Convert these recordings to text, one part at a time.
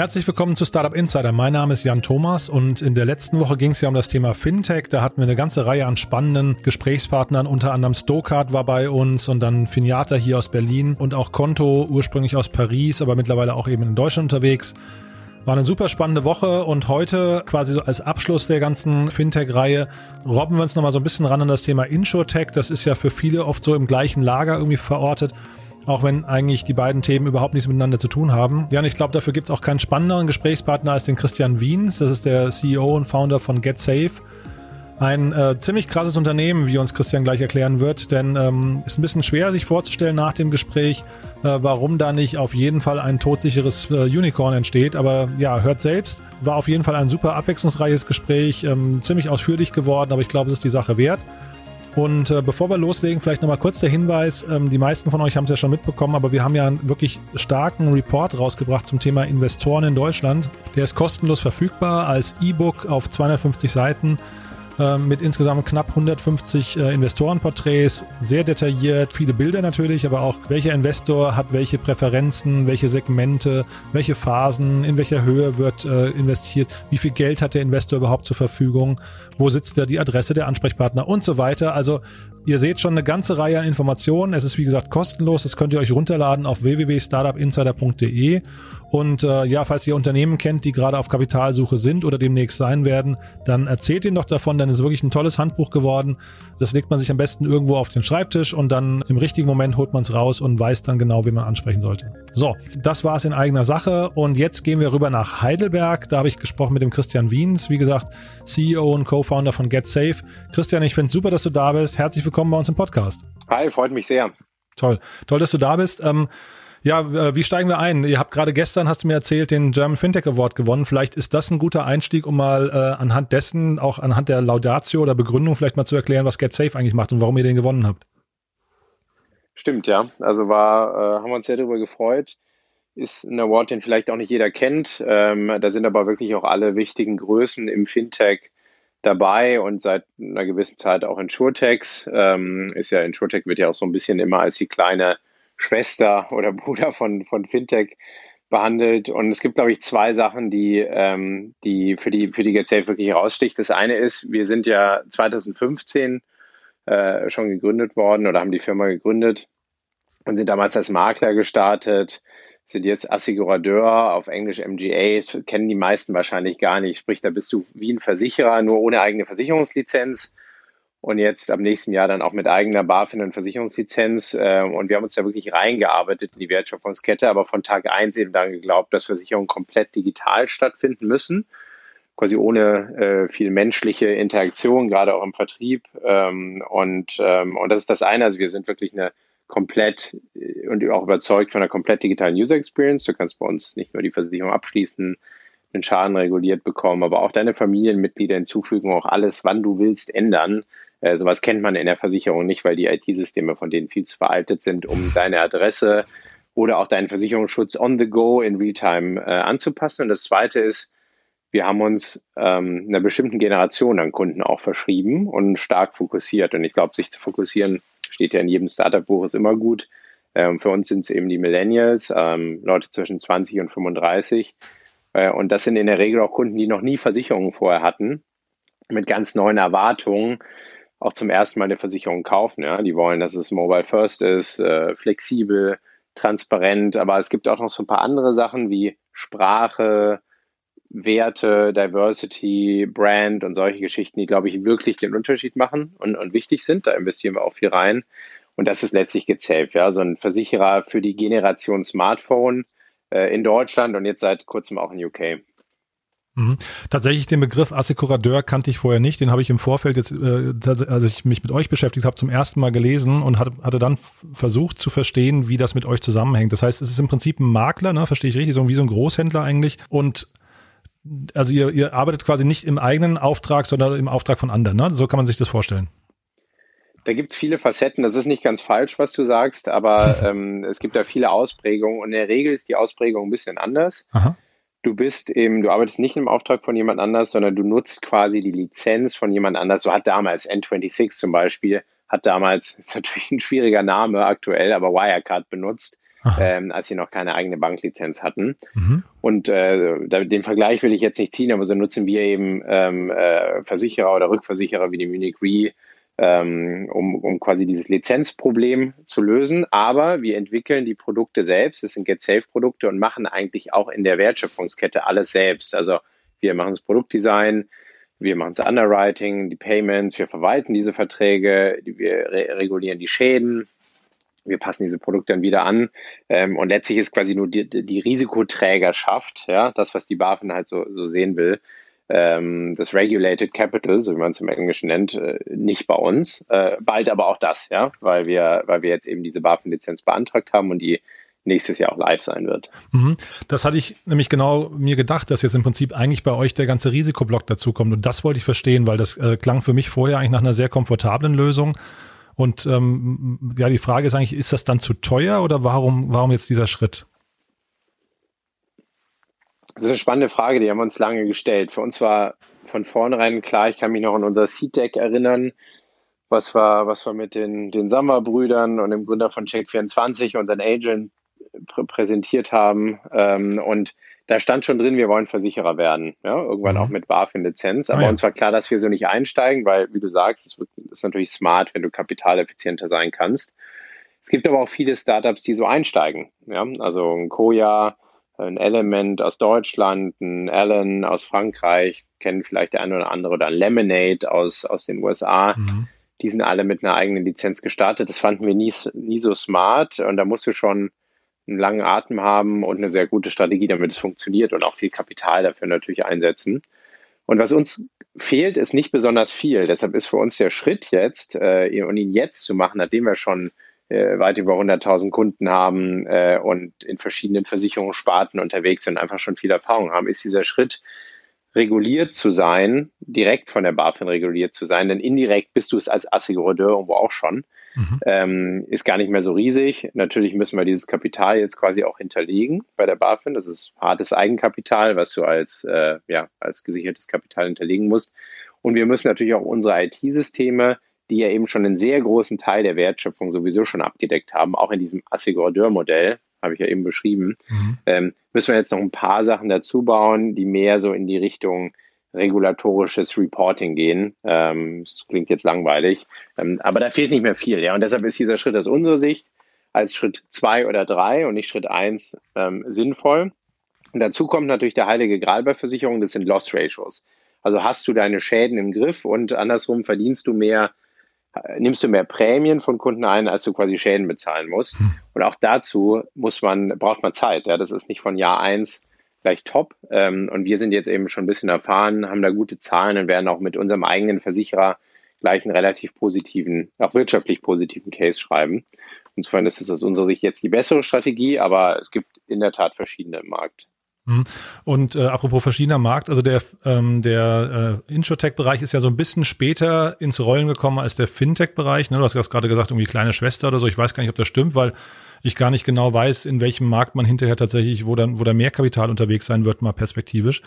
Herzlich willkommen zu Startup Insider. Mein Name ist Jan Thomas und in der letzten Woche ging es ja um das Thema Fintech. Da hatten wir eine ganze Reihe an spannenden Gesprächspartnern. Unter anderem Stokart war bei uns und dann Finiata hier aus Berlin und auch Konto, ursprünglich aus Paris, aber mittlerweile auch eben in Deutschland unterwegs. War eine super spannende Woche und heute quasi so als Abschluss der ganzen Fintech-Reihe robben wir uns nochmal so ein bisschen ran an das Thema Insurtech. Das ist ja für viele oft so im gleichen Lager irgendwie verortet auch wenn eigentlich die beiden Themen überhaupt nichts miteinander zu tun haben. Ja, und ich glaube, dafür gibt es auch keinen spannenderen Gesprächspartner als den Christian Wiens. Das ist der CEO und Founder von GetSafe. Ein äh, ziemlich krasses Unternehmen, wie uns Christian gleich erklären wird, denn ähm, ist ein bisschen schwer sich vorzustellen nach dem Gespräch, äh, warum da nicht auf jeden Fall ein todsicheres äh, Unicorn entsteht. Aber ja, hört selbst, war auf jeden Fall ein super abwechslungsreiches Gespräch, ähm, ziemlich ausführlich geworden, aber ich glaube, es ist die Sache wert. Und äh, bevor wir loslegen, vielleicht nochmal kurz der Hinweis, ähm, die meisten von euch haben es ja schon mitbekommen, aber wir haben ja einen wirklich starken Report rausgebracht zum Thema Investoren in Deutschland. Der ist kostenlos verfügbar als E-Book auf 250 Seiten mit insgesamt knapp 150 äh, Investorenporträts, sehr detailliert, viele Bilder natürlich, aber auch welcher Investor hat welche Präferenzen, welche Segmente, welche Phasen, in welcher Höhe wird äh, investiert, wie viel Geld hat der Investor überhaupt zur Verfügung, wo sitzt da die Adresse der Ansprechpartner und so weiter. Also Ihr seht schon eine ganze Reihe an Informationen. Es ist wie gesagt kostenlos. Das könnt ihr euch runterladen auf www.startupinsider.de. Und äh, ja, falls ihr Unternehmen kennt, die gerade auf Kapitalsuche sind oder demnächst sein werden, dann erzählt ihnen doch davon, denn es ist wirklich ein tolles Handbuch geworden. Das legt man sich am besten irgendwo auf den Schreibtisch und dann im richtigen Moment holt man es raus und weiß dann genau, wie man ansprechen sollte. So, das war es in eigener Sache und jetzt gehen wir rüber nach Heidelberg. Da habe ich gesprochen mit dem Christian Wiens, wie gesagt, CEO und Co-Founder von GetSafe. Christian, ich finde es super, dass du da bist. Herzlich willkommen bei uns im Podcast. Hi, freut mich sehr. Toll, toll, dass du da bist. Ähm, ja, äh, wie steigen wir ein? Ihr habt gerade gestern, hast du mir erzählt, den German Fintech Award gewonnen. Vielleicht ist das ein guter Einstieg, um mal äh, anhand dessen, auch anhand der Laudatio oder Begründung vielleicht mal zu erklären, was GetSafe eigentlich macht und warum ihr den gewonnen habt. Stimmt, ja. Also war, äh, haben wir uns sehr darüber gefreut. Ist ein Award, den vielleicht auch nicht jeder kennt. Ähm, da sind aber wirklich auch alle wichtigen Größen im Fintech dabei und seit einer gewissen Zeit auch InsurTechs. Ähm, ist ja, InsurTech wird ja auch so ein bisschen immer als die kleine Schwester oder Bruder von, von Fintech behandelt. Und es gibt, glaube ich, zwei Sachen, die, ähm, die für die, für die GetSafe wirklich heraussticht. Das eine ist, wir sind ja 2015 äh, schon gegründet worden oder haben die Firma gegründet und sind damals als Makler gestartet, sind jetzt Assigurateur, auf Englisch MGA, das kennen die meisten wahrscheinlich gar nicht. Sprich, da bist du wie ein Versicherer, nur ohne eigene Versicherungslizenz und jetzt ab nächsten Jahr dann auch mit eigener BaFin und Versicherungslizenz. Äh, und wir haben uns da wirklich reingearbeitet in die Wertschöpfungskette, aber von Tag eins eben dann geglaubt, dass Versicherungen komplett digital stattfinden müssen, quasi ohne äh, viel menschliche Interaktion, gerade auch im Vertrieb. Ähm, und, ähm, und das ist das eine, also wir sind wirklich eine komplett äh, und auch überzeugt von einer komplett digitalen User Experience. Du kannst bei uns nicht nur die Versicherung abschließen, den Schaden reguliert bekommen, aber auch deine Familienmitglieder hinzufügen, auch alles, wann du willst, ändern. Äh, sowas kennt man in der Versicherung nicht, weil die IT-Systeme von denen viel zu veraltet sind, um deine Adresse oder auch deinen Versicherungsschutz on the go in Realtime äh, anzupassen. Und das Zweite ist, wir haben uns ähm, einer bestimmten Generation an Kunden auch verschrieben und stark fokussiert. Und ich glaube, sich zu fokussieren, steht ja in jedem Startup-Buch, ist immer gut. Ähm, für uns sind es eben die Millennials, ähm, Leute zwischen 20 und 35. Äh, und das sind in der Regel auch Kunden, die noch nie Versicherungen vorher hatten, mit ganz neuen Erwartungen auch zum ersten Mal eine Versicherung kaufen. Ja? Die wollen, dass es Mobile First ist, äh, flexibel, transparent, aber es gibt auch noch so ein paar andere Sachen wie Sprache, Werte, Diversity, Brand und solche Geschichten, die, glaube ich, wirklich den Unterschied machen und, und wichtig sind. Da investieren wir auch viel rein. Und das ist letztlich gezählt. Ja? So ein Versicherer für die Generation Smartphone äh, in Deutschland und jetzt seit kurzem auch in UK. Mhm. Tatsächlich den Begriff Assekurateur kannte ich vorher nicht. Den habe ich im Vorfeld jetzt, äh, als ich mich mit euch beschäftigt habe, zum ersten Mal gelesen und hatte, hatte dann versucht zu verstehen, wie das mit euch zusammenhängt. Das heißt, es ist im Prinzip ein Makler, ne? verstehe ich richtig, so wie so ein Großhändler eigentlich. Und also ihr, ihr arbeitet quasi nicht im eigenen Auftrag, sondern im Auftrag von anderen. Ne? So kann man sich das vorstellen. Da gibt es viele Facetten. Das ist nicht ganz falsch, was du sagst, aber ähm, es gibt da viele Ausprägungen und in der Regel ist die Ausprägung ein bisschen anders. Aha du bist eben, du arbeitest nicht im Auftrag von jemand anders, sondern du nutzt quasi die Lizenz von jemand anders. So hat damals N26 zum Beispiel, hat damals, ist natürlich ein schwieriger Name aktuell, aber Wirecard benutzt. Ähm, als sie noch keine eigene Banklizenz hatten. Mhm. Und äh, den Vergleich will ich jetzt nicht ziehen, aber so nutzen wir eben ähm, äh, Versicherer oder Rückversicherer wie die Munich Re, ähm, um, um quasi dieses Lizenzproblem zu lösen. Aber wir entwickeln die Produkte selbst, das sind Get-Safe-Produkte und machen eigentlich auch in der Wertschöpfungskette alles selbst. Also wir machen das Produktdesign, wir machen das Underwriting, die Payments, wir verwalten diese Verträge, wir re regulieren die Schäden, wir passen diese Produkte dann wieder an. Ähm, und letztlich ist quasi nur die, die Risikoträgerschaft, ja, das, was die BaFin halt so, so sehen will, ähm, das Regulated Capital, so wie man es im Englischen nennt, äh, nicht bei uns. Äh, bald aber auch das, ja, weil wir, weil wir jetzt eben diese BaFin-Lizenz beantragt haben und die nächstes Jahr auch live sein wird. Mhm. Das hatte ich nämlich genau mir gedacht, dass jetzt im Prinzip eigentlich bei euch der ganze Risikoblock dazukommt. Und das wollte ich verstehen, weil das äh, klang für mich vorher eigentlich nach einer sehr komfortablen Lösung. Und ähm, ja, die Frage ist eigentlich, ist das dann zu teuer oder warum, warum jetzt dieser Schritt? Das ist eine spannende Frage, die haben wir uns lange gestellt. Für uns war von vornherein klar, ich kann mich noch an unser Seed-Deck erinnern, was wir, was wir mit den, den Samba-Brüdern und dem Gründer von Check24, unseren Agent, prä präsentiert haben. Ähm, und da stand schon drin, wir wollen Versicherer werden. Ja? Irgendwann mhm. auch mit BaFin-Lizenz. Aber oh ja. uns war klar, dass wir so nicht einsteigen, weil, wie du sagst, es ist natürlich smart, wenn du kapitaleffizienter sein kannst. Es gibt aber auch viele Startups, die so einsteigen. Ja? Also ein Koya, ein Element aus Deutschland, ein Allen aus Frankreich, kennen vielleicht der eine oder andere, oder ein Lemonade aus, aus den USA. Mhm. Die sind alle mit einer eigenen Lizenz gestartet. Das fanden wir nie, nie so smart. Und da musst du schon einen langen Atem haben und eine sehr gute Strategie, damit es funktioniert und auch viel Kapital dafür natürlich einsetzen. Und was uns fehlt, ist nicht besonders viel. Deshalb ist für uns der Schritt jetzt, äh, und ihn jetzt zu machen, nachdem wir schon äh, weit über 100.000 Kunden haben äh, und in verschiedenen Versicherungssparten unterwegs sind, einfach schon viel Erfahrung haben, ist dieser Schritt, reguliert zu sein, direkt von der BaFin reguliert zu sein, denn indirekt bist du es als Assigurateur irgendwo auch schon, mhm. ähm, ist gar nicht mehr so riesig. Natürlich müssen wir dieses Kapital jetzt quasi auch hinterlegen bei der BaFin. Das ist hartes Eigenkapital, was du als, äh, ja, als gesichertes Kapital hinterlegen musst. Und wir müssen natürlich auch unsere IT-Systeme die ja eben schon einen sehr großen Teil der Wertschöpfung sowieso schon abgedeckt haben, auch in diesem Assigurateur-Modell, habe ich ja eben beschrieben, mhm. ähm, müssen wir jetzt noch ein paar Sachen dazu bauen, die mehr so in die Richtung regulatorisches Reporting gehen. Ähm, das klingt jetzt langweilig, ähm, aber da fehlt nicht mehr viel. Ja? Und deshalb ist dieser Schritt aus unserer Sicht als Schritt zwei oder drei und nicht Schritt eins ähm, sinnvoll. Und dazu kommt natürlich der heilige Gral bei Versicherungen, das sind Loss Ratios. Also hast du deine Schäden im Griff und andersrum verdienst du mehr nimmst du mehr Prämien von Kunden ein, als du quasi Schäden bezahlen musst. Hm. Und auch dazu muss man, braucht man Zeit. Ja, das ist nicht von Jahr eins gleich top. Ähm, und wir sind jetzt eben schon ein bisschen erfahren, haben da gute Zahlen und werden auch mit unserem eigenen Versicherer gleich einen relativ positiven, auch wirtschaftlich positiven Case schreiben. Insofern ist es aus unserer Sicht jetzt die bessere Strategie, aber es gibt in der Tat verschiedene im Markt. Mhm. Und äh, apropos verschiedener Markt, also der, ähm, der äh, Insurtech-Bereich ist ja so ein bisschen später ins Rollen gekommen als der Fintech-Bereich. Ne? Du hast gerade gesagt, irgendwie kleine Schwester oder so. Ich weiß gar nicht, ob das stimmt, weil ich gar nicht genau weiß, in welchem Markt man hinterher tatsächlich, wo dann, wo da mehr Kapital unterwegs sein wird, mal perspektivisch.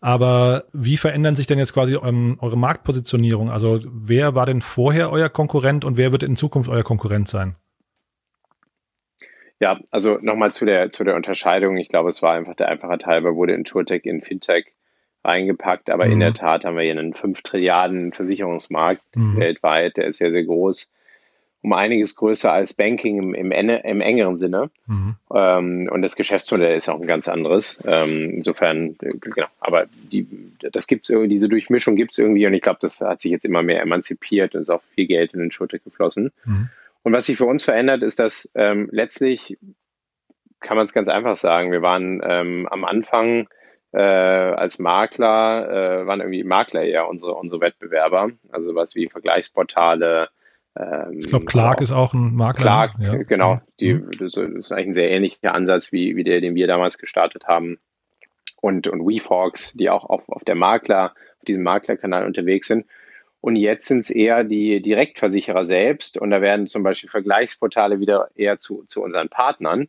Aber wie verändern sich denn jetzt quasi ähm, eure Marktpositionierung? Also wer war denn vorher euer Konkurrent und wer wird in Zukunft euer Konkurrent sein? Ja, also nochmal zu der, zu der Unterscheidung. Ich glaube, es war einfach der einfache Teil, wurde InsurTech in Fintech reingepackt, aber mhm. in der Tat haben wir hier einen 5 Trilliarden Versicherungsmarkt mhm. weltweit, der ist sehr, sehr groß. Um einiges größer als Banking im, im, im engeren Sinne. Mhm. Ähm, und das Geschäftsmodell ist auch ein ganz anderes. Ähm, insofern, äh, genau, aber die, das gibt's irgendwie, diese Durchmischung gibt es irgendwie und ich glaube, das hat sich jetzt immer mehr emanzipiert und ist auch viel Geld in den InsurTech geflossen. Mhm. Und was sich für uns verändert, ist, dass ähm, letztlich kann man es ganz einfach sagen, wir waren ähm, am Anfang äh, als Makler, äh, waren irgendwie Makler eher unsere, unsere Wettbewerber, also was wie Vergleichsportale. Ähm, ich glaube, Clark ist auch ein Makler. Clark, ja. genau. Die, mhm. das ist eigentlich ein sehr ähnlicher Ansatz wie, wie der, den wir damals gestartet haben. Und, und WeFox, die auch auf, auf der Makler, auf diesem Maklerkanal unterwegs sind. Und jetzt sind es eher die Direktversicherer selbst. Und da werden zum Beispiel Vergleichsportale wieder eher zu, zu unseren Partnern.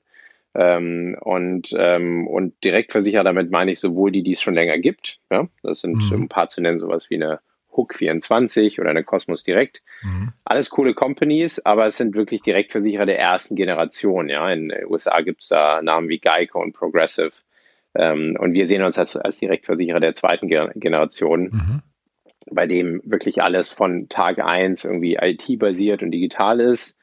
Ähm, und, ähm, und Direktversicherer, damit meine ich sowohl die, die es schon länger gibt. Ja? Das sind mhm. ein paar zu nennen, sowas wie eine Hook24 oder eine Cosmos Direct. Mhm. Alles coole Companies, aber es sind wirklich Direktversicherer der ersten Generation. Ja, in den USA gibt es da Namen wie Geico und Progressive. Ähm, und wir sehen uns als, als Direktversicherer der zweiten Generation. Mhm bei dem wirklich alles von Tag 1 irgendwie IT-basiert und digital ist,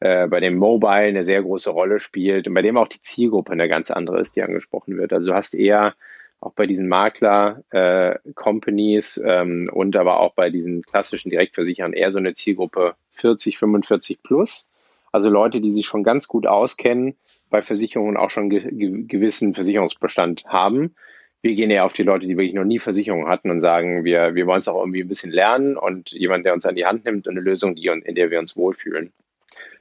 äh, bei dem Mobile eine sehr große Rolle spielt und bei dem auch die Zielgruppe eine ganz andere ist, die angesprochen wird. Also du hast eher auch bei diesen Makler-Companies äh, ähm, und aber auch bei diesen klassischen Direktversicherern eher so eine Zielgruppe 40, 45 plus. Also Leute, die sich schon ganz gut auskennen, bei Versicherungen auch schon ge gewissen Versicherungsbestand haben. Wir gehen eher auf die Leute, die wirklich noch nie Versicherungen hatten und sagen, wir, wir wollen es auch irgendwie ein bisschen lernen und jemand, der uns an die Hand nimmt und eine Lösung, die, in der wir uns wohlfühlen.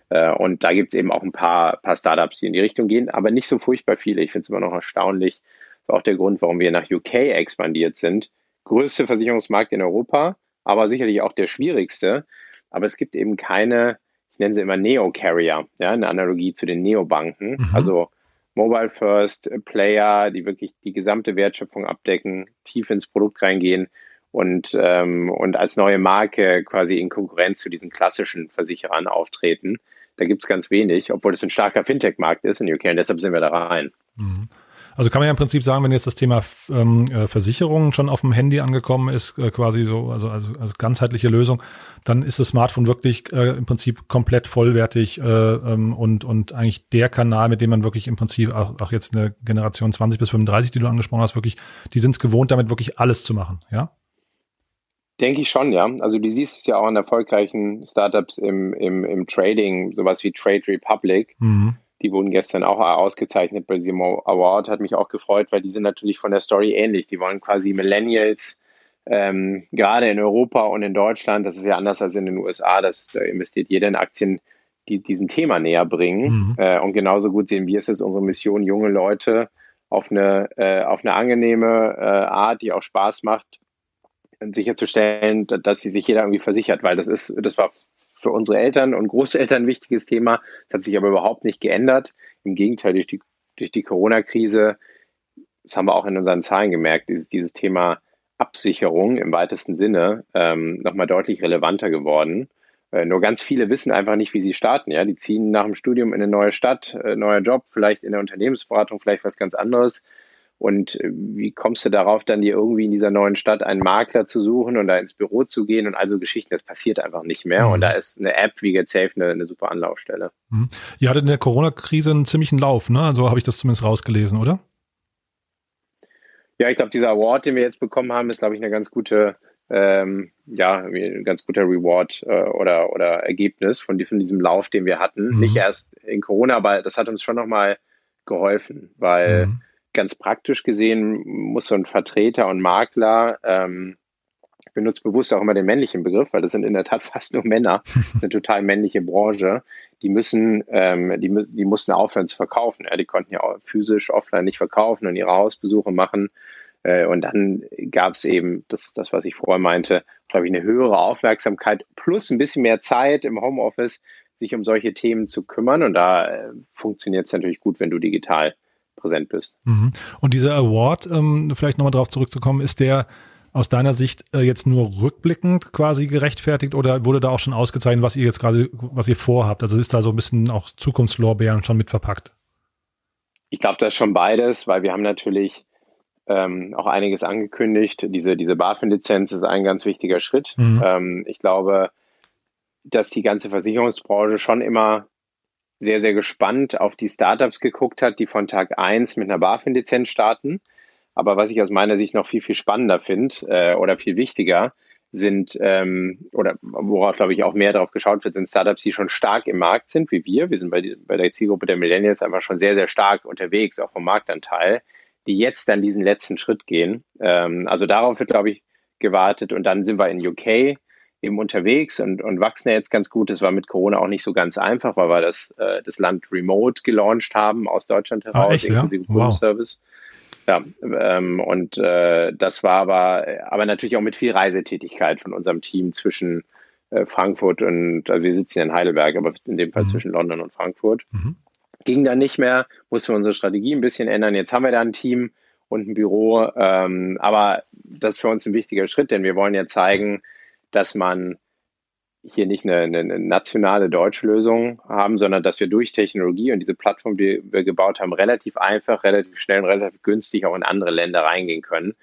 Äh, und da gibt es eben auch ein paar, paar Startups, die in die Richtung gehen, aber nicht so furchtbar viele. Ich finde es immer noch erstaunlich. War auch der Grund, warum wir nach UK expandiert sind. Größte Versicherungsmarkt in Europa, aber sicherlich auch der schwierigste. Aber es gibt eben keine, ich nenne sie immer Neo-Carrier, ja, eine Analogie zu den Neobanken. Mhm. Also Mobile First Player, die wirklich die gesamte Wertschöpfung abdecken, tief ins Produkt reingehen und, ähm, und als neue Marke quasi in Konkurrenz zu diesen klassischen Versicherern auftreten. Da gibt es ganz wenig, obwohl es ein starker Fintech-Markt ist in UK und deshalb sind wir da rein. Mhm. Also kann man ja im Prinzip sagen, wenn jetzt das Thema ähm, äh, Versicherung schon auf dem Handy angekommen ist, äh, quasi so, also, also als ganzheitliche Lösung, dann ist das Smartphone wirklich äh, im Prinzip komplett vollwertig äh, ähm, und, und eigentlich der Kanal, mit dem man wirklich im Prinzip auch, auch jetzt eine Generation 20 bis 35, die du angesprochen hast, wirklich, die sind es gewohnt, damit wirklich alles zu machen, ja? Denke ich schon, ja. Also du siehst es ja auch an erfolgreichen Startups im, im, im Trading, sowas wie Trade Republic. Mhm. Die wurden gestern auch ausgezeichnet bei diesem Award, hat mich auch gefreut, weil die sind natürlich von der Story ähnlich. Die wollen quasi Millennials, ähm, gerade in Europa und in Deutschland, das ist ja anders als in den USA, das, da investiert jeder in Aktien, die diesem Thema näher bringen. Mhm. Äh, und genauso gut sehen wir es, ist unsere Mission, junge Leute auf eine, äh, auf eine angenehme äh, Art, die auch Spaß macht, sicherzustellen, dass sie sich jeder irgendwie versichert, weil das ist, das war für unsere Eltern und Großeltern ein wichtiges Thema. Das hat sich aber überhaupt nicht geändert. Im Gegenteil, durch die, durch die Corona-Krise, das haben wir auch in unseren Zahlen gemerkt, dieses, dieses Thema Absicherung im weitesten Sinne ähm, nochmal deutlich relevanter geworden. Äh, nur ganz viele wissen einfach nicht, wie sie starten. Ja, die ziehen nach dem Studium in eine neue Stadt, äh, neuer Job, vielleicht in der Unternehmensberatung, vielleicht was ganz anderes und äh, wie kommst du darauf, dann dir irgendwie in dieser neuen Stadt einen Makler zu suchen und da ins Büro zu gehen und also Geschichten? Das passiert einfach nicht mehr. Mhm. Und da ist eine App wie GetSafe eine, eine super Anlaufstelle. Mhm. Ihr hattet in der Corona-Krise einen ziemlichen Lauf, ne? So habe ich das zumindest rausgelesen, oder? Ja, ich glaube, dieser Award, den wir jetzt bekommen haben, ist, glaube ich, eine ganz gute, ähm, ja, ein ganz guter Reward äh, oder, oder Ergebnis von, von diesem Lauf, den wir hatten. Mhm. Nicht erst in Corona, aber das hat uns schon nochmal geholfen, weil mhm ganz praktisch gesehen muss so ein Vertreter und Makler, ähm, ich benutze bewusst auch immer den männlichen Begriff, weil das sind in der Tat fast nur Männer, eine total männliche Branche, die müssen, ähm, die, die mussten aufhören zu verkaufen. Ja, die konnten ja auch physisch offline nicht verkaufen und ihre Hausbesuche machen. Äh, und dann gab es eben das, das, was ich vorher meinte, glaube ich, eine höhere Aufmerksamkeit plus ein bisschen mehr Zeit im Homeoffice, sich um solche Themen zu kümmern. Und da äh, funktioniert es natürlich gut, wenn du digital präsent bist. Mhm. Und dieser Award, ähm, vielleicht nochmal darauf zurückzukommen, ist der aus deiner Sicht äh, jetzt nur rückblickend quasi gerechtfertigt oder wurde da auch schon ausgezeichnet, was ihr jetzt gerade, was ihr vorhabt? Also ist da so ein bisschen auch Zukunftslorbeeren schon mit verpackt? Ich glaube, das ist schon beides, weil wir haben natürlich ähm, auch einiges angekündigt. Diese, diese BaFin-Lizenz ist ein ganz wichtiger Schritt. Mhm. Ähm, ich glaube, dass die ganze Versicherungsbranche schon immer sehr, sehr gespannt auf die Startups geguckt hat, die von Tag 1 mit einer BaFin-Lizenz starten. Aber was ich aus meiner Sicht noch viel, viel spannender finde äh, oder viel wichtiger, sind, ähm, oder worauf, glaube ich, auch mehr darauf geschaut wird, sind Startups, die schon stark im Markt sind, wie wir. Wir sind bei, bei der Zielgruppe der Millennials einfach schon sehr, sehr stark unterwegs, auch vom Marktanteil, die jetzt dann diesen letzten Schritt gehen. Ähm, also darauf wird, glaube ich, gewartet. Und dann sind wir in UK eben unterwegs und, und wachsen ja jetzt ganz gut. Das war mit Corona auch nicht so ganz einfach, weil wir das, äh, das Land remote gelauncht haben aus Deutschland ah, heraus, ah, echt, inklusive ja? Kundenservice. Wow. Ja, ähm, und äh, das war aber, aber natürlich auch mit viel Reisetätigkeit von unserem Team zwischen äh, Frankfurt und, also wir sitzen ja in Heidelberg, aber in dem Fall mhm. zwischen London und Frankfurt. Mhm. Ging dann nicht mehr, mussten wir unsere Strategie ein bisschen ändern. Jetzt haben wir da ein Team und ein Büro. Ähm, aber das ist für uns ein wichtiger Schritt, denn wir wollen ja zeigen, dass man hier nicht eine, eine, nationale deutsche Lösung haben, sondern dass wir durch Technologie und diese Plattform, die wir gebaut haben, relativ einfach, relativ schnell und relativ günstig auch in andere Länder reingehen können.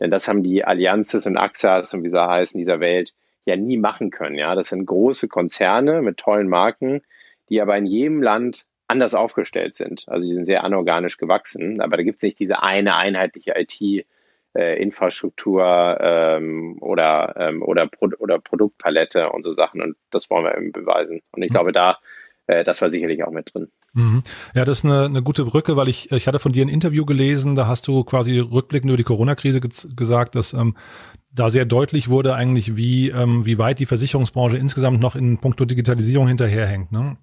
Denn das haben die Allianzes und AXAs und wie sie heißen dieser Welt ja nie machen können. Ja, das sind große Konzerne mit tollen Marken, die aber in jedem Land anders aufgestellt sind. Also die sind sehr anorganisch gewachsen, aber da gibt es nicht diese eine einheitliche IT- äh, Infrastruktur ähm, oder, ähm, oder, Pro oder Produktpalette und so Sachen. Und das wollen wir eben beweisen. Und ich mhm. glaube, da, äh, das war sicherlich auch mit drin. Mhm. Ja, das ist eine, eine gute Brücke, weil ich, ich hatte von dir ein Interview gelesen, da hast du quasi rückblickend über die Corona-Krise gesagt, dass ähm, da sehr deutlich wurde eigentlich, wie, ähm, wie weit die Versicherungsbranche insgesamt noch in puncto Digitalisierung hinterherhängt. Ne?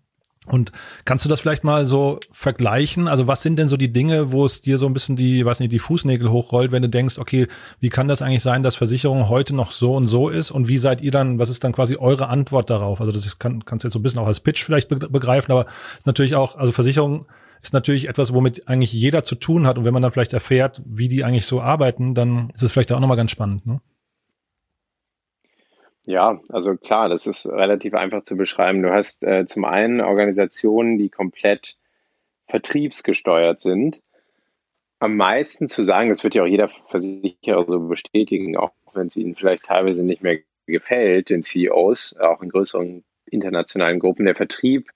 Und kannst du das vielleicht mal so vergleichen? Also was sind denn so die Dinge, wo es dir so ein bisschen die, weiß nicht, die Fußnägel hochrollt, wenn du denkst, okay, wie kann das eigentlich sein, dass Versicherung heute noch so und so ist? Und wie seid ihr dann, was ist dann quasi eure Antwort darauf? Also das kann, kannst du jetzt so ein bisschen auch als Pitch vielleicht begreifen, aber ist natürlich auch, also Versicherung ist natürlich etwas, womit eigentlich jeder zu tun hat. Und wenn man dann vielleicht erfährt, wie die eigentlich so arbeiten, dann ist es vielleicht auch nochmal ganz spannend. Ne? Ja, also klar, das ist relativ einfach zu beschreiben. Du hast äh, zum einen Organisationen, die komplett vertriebsgesteuert sind. Am meisten zu sagen, das wird ja auch jeder Versicherer so bestätigen, auch wenn es ihnen vielleicht teilweise nicht mehr gefällt, den CEOs, auch in größeren internationalen Gruppen, der Vertrieb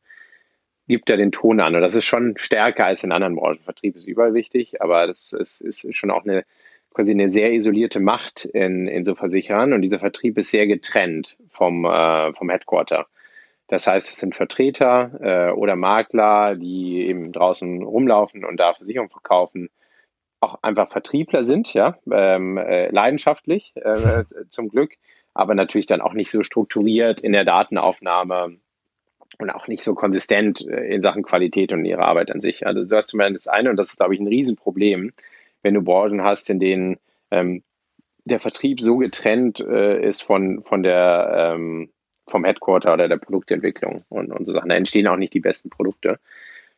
gibt da den Ton an. Und das ist schon stärker als in anderen Branchen. Vertrieb ist überall wichtig, aber das ist, ist schon auch eine quasi eine sehr isolierte Macht in, in so Versicherern und dieser Vertrieb ist sehr getrennt vom, äh, vom Headquarter. Das heißt, es sind Vertreter äh, oder Makler, die eben draußen rumlaufen und da Versicherungen verkaufen, auch einfach Vertriebler sind, ja, ähm, äh, leidenschaftlich äh, zum Glück, aber natürlich dann auch nicht so strukturiert in der Datenaufnahme und auch nicht so konsistent äh, in Sachen Qualität und ihre Arbeit an sich. Also du hast zumindest das eine und das ist, glaube ich, ein Riesenproblem, wenn du Branchen hast, in denen ähm, der Vertrieb so getrennt äh, ist von, von der, ähm, vom Headquarter oder der Produktentwicklung und, und so Sachen. Da entstehen auch nicht die besten Produkte.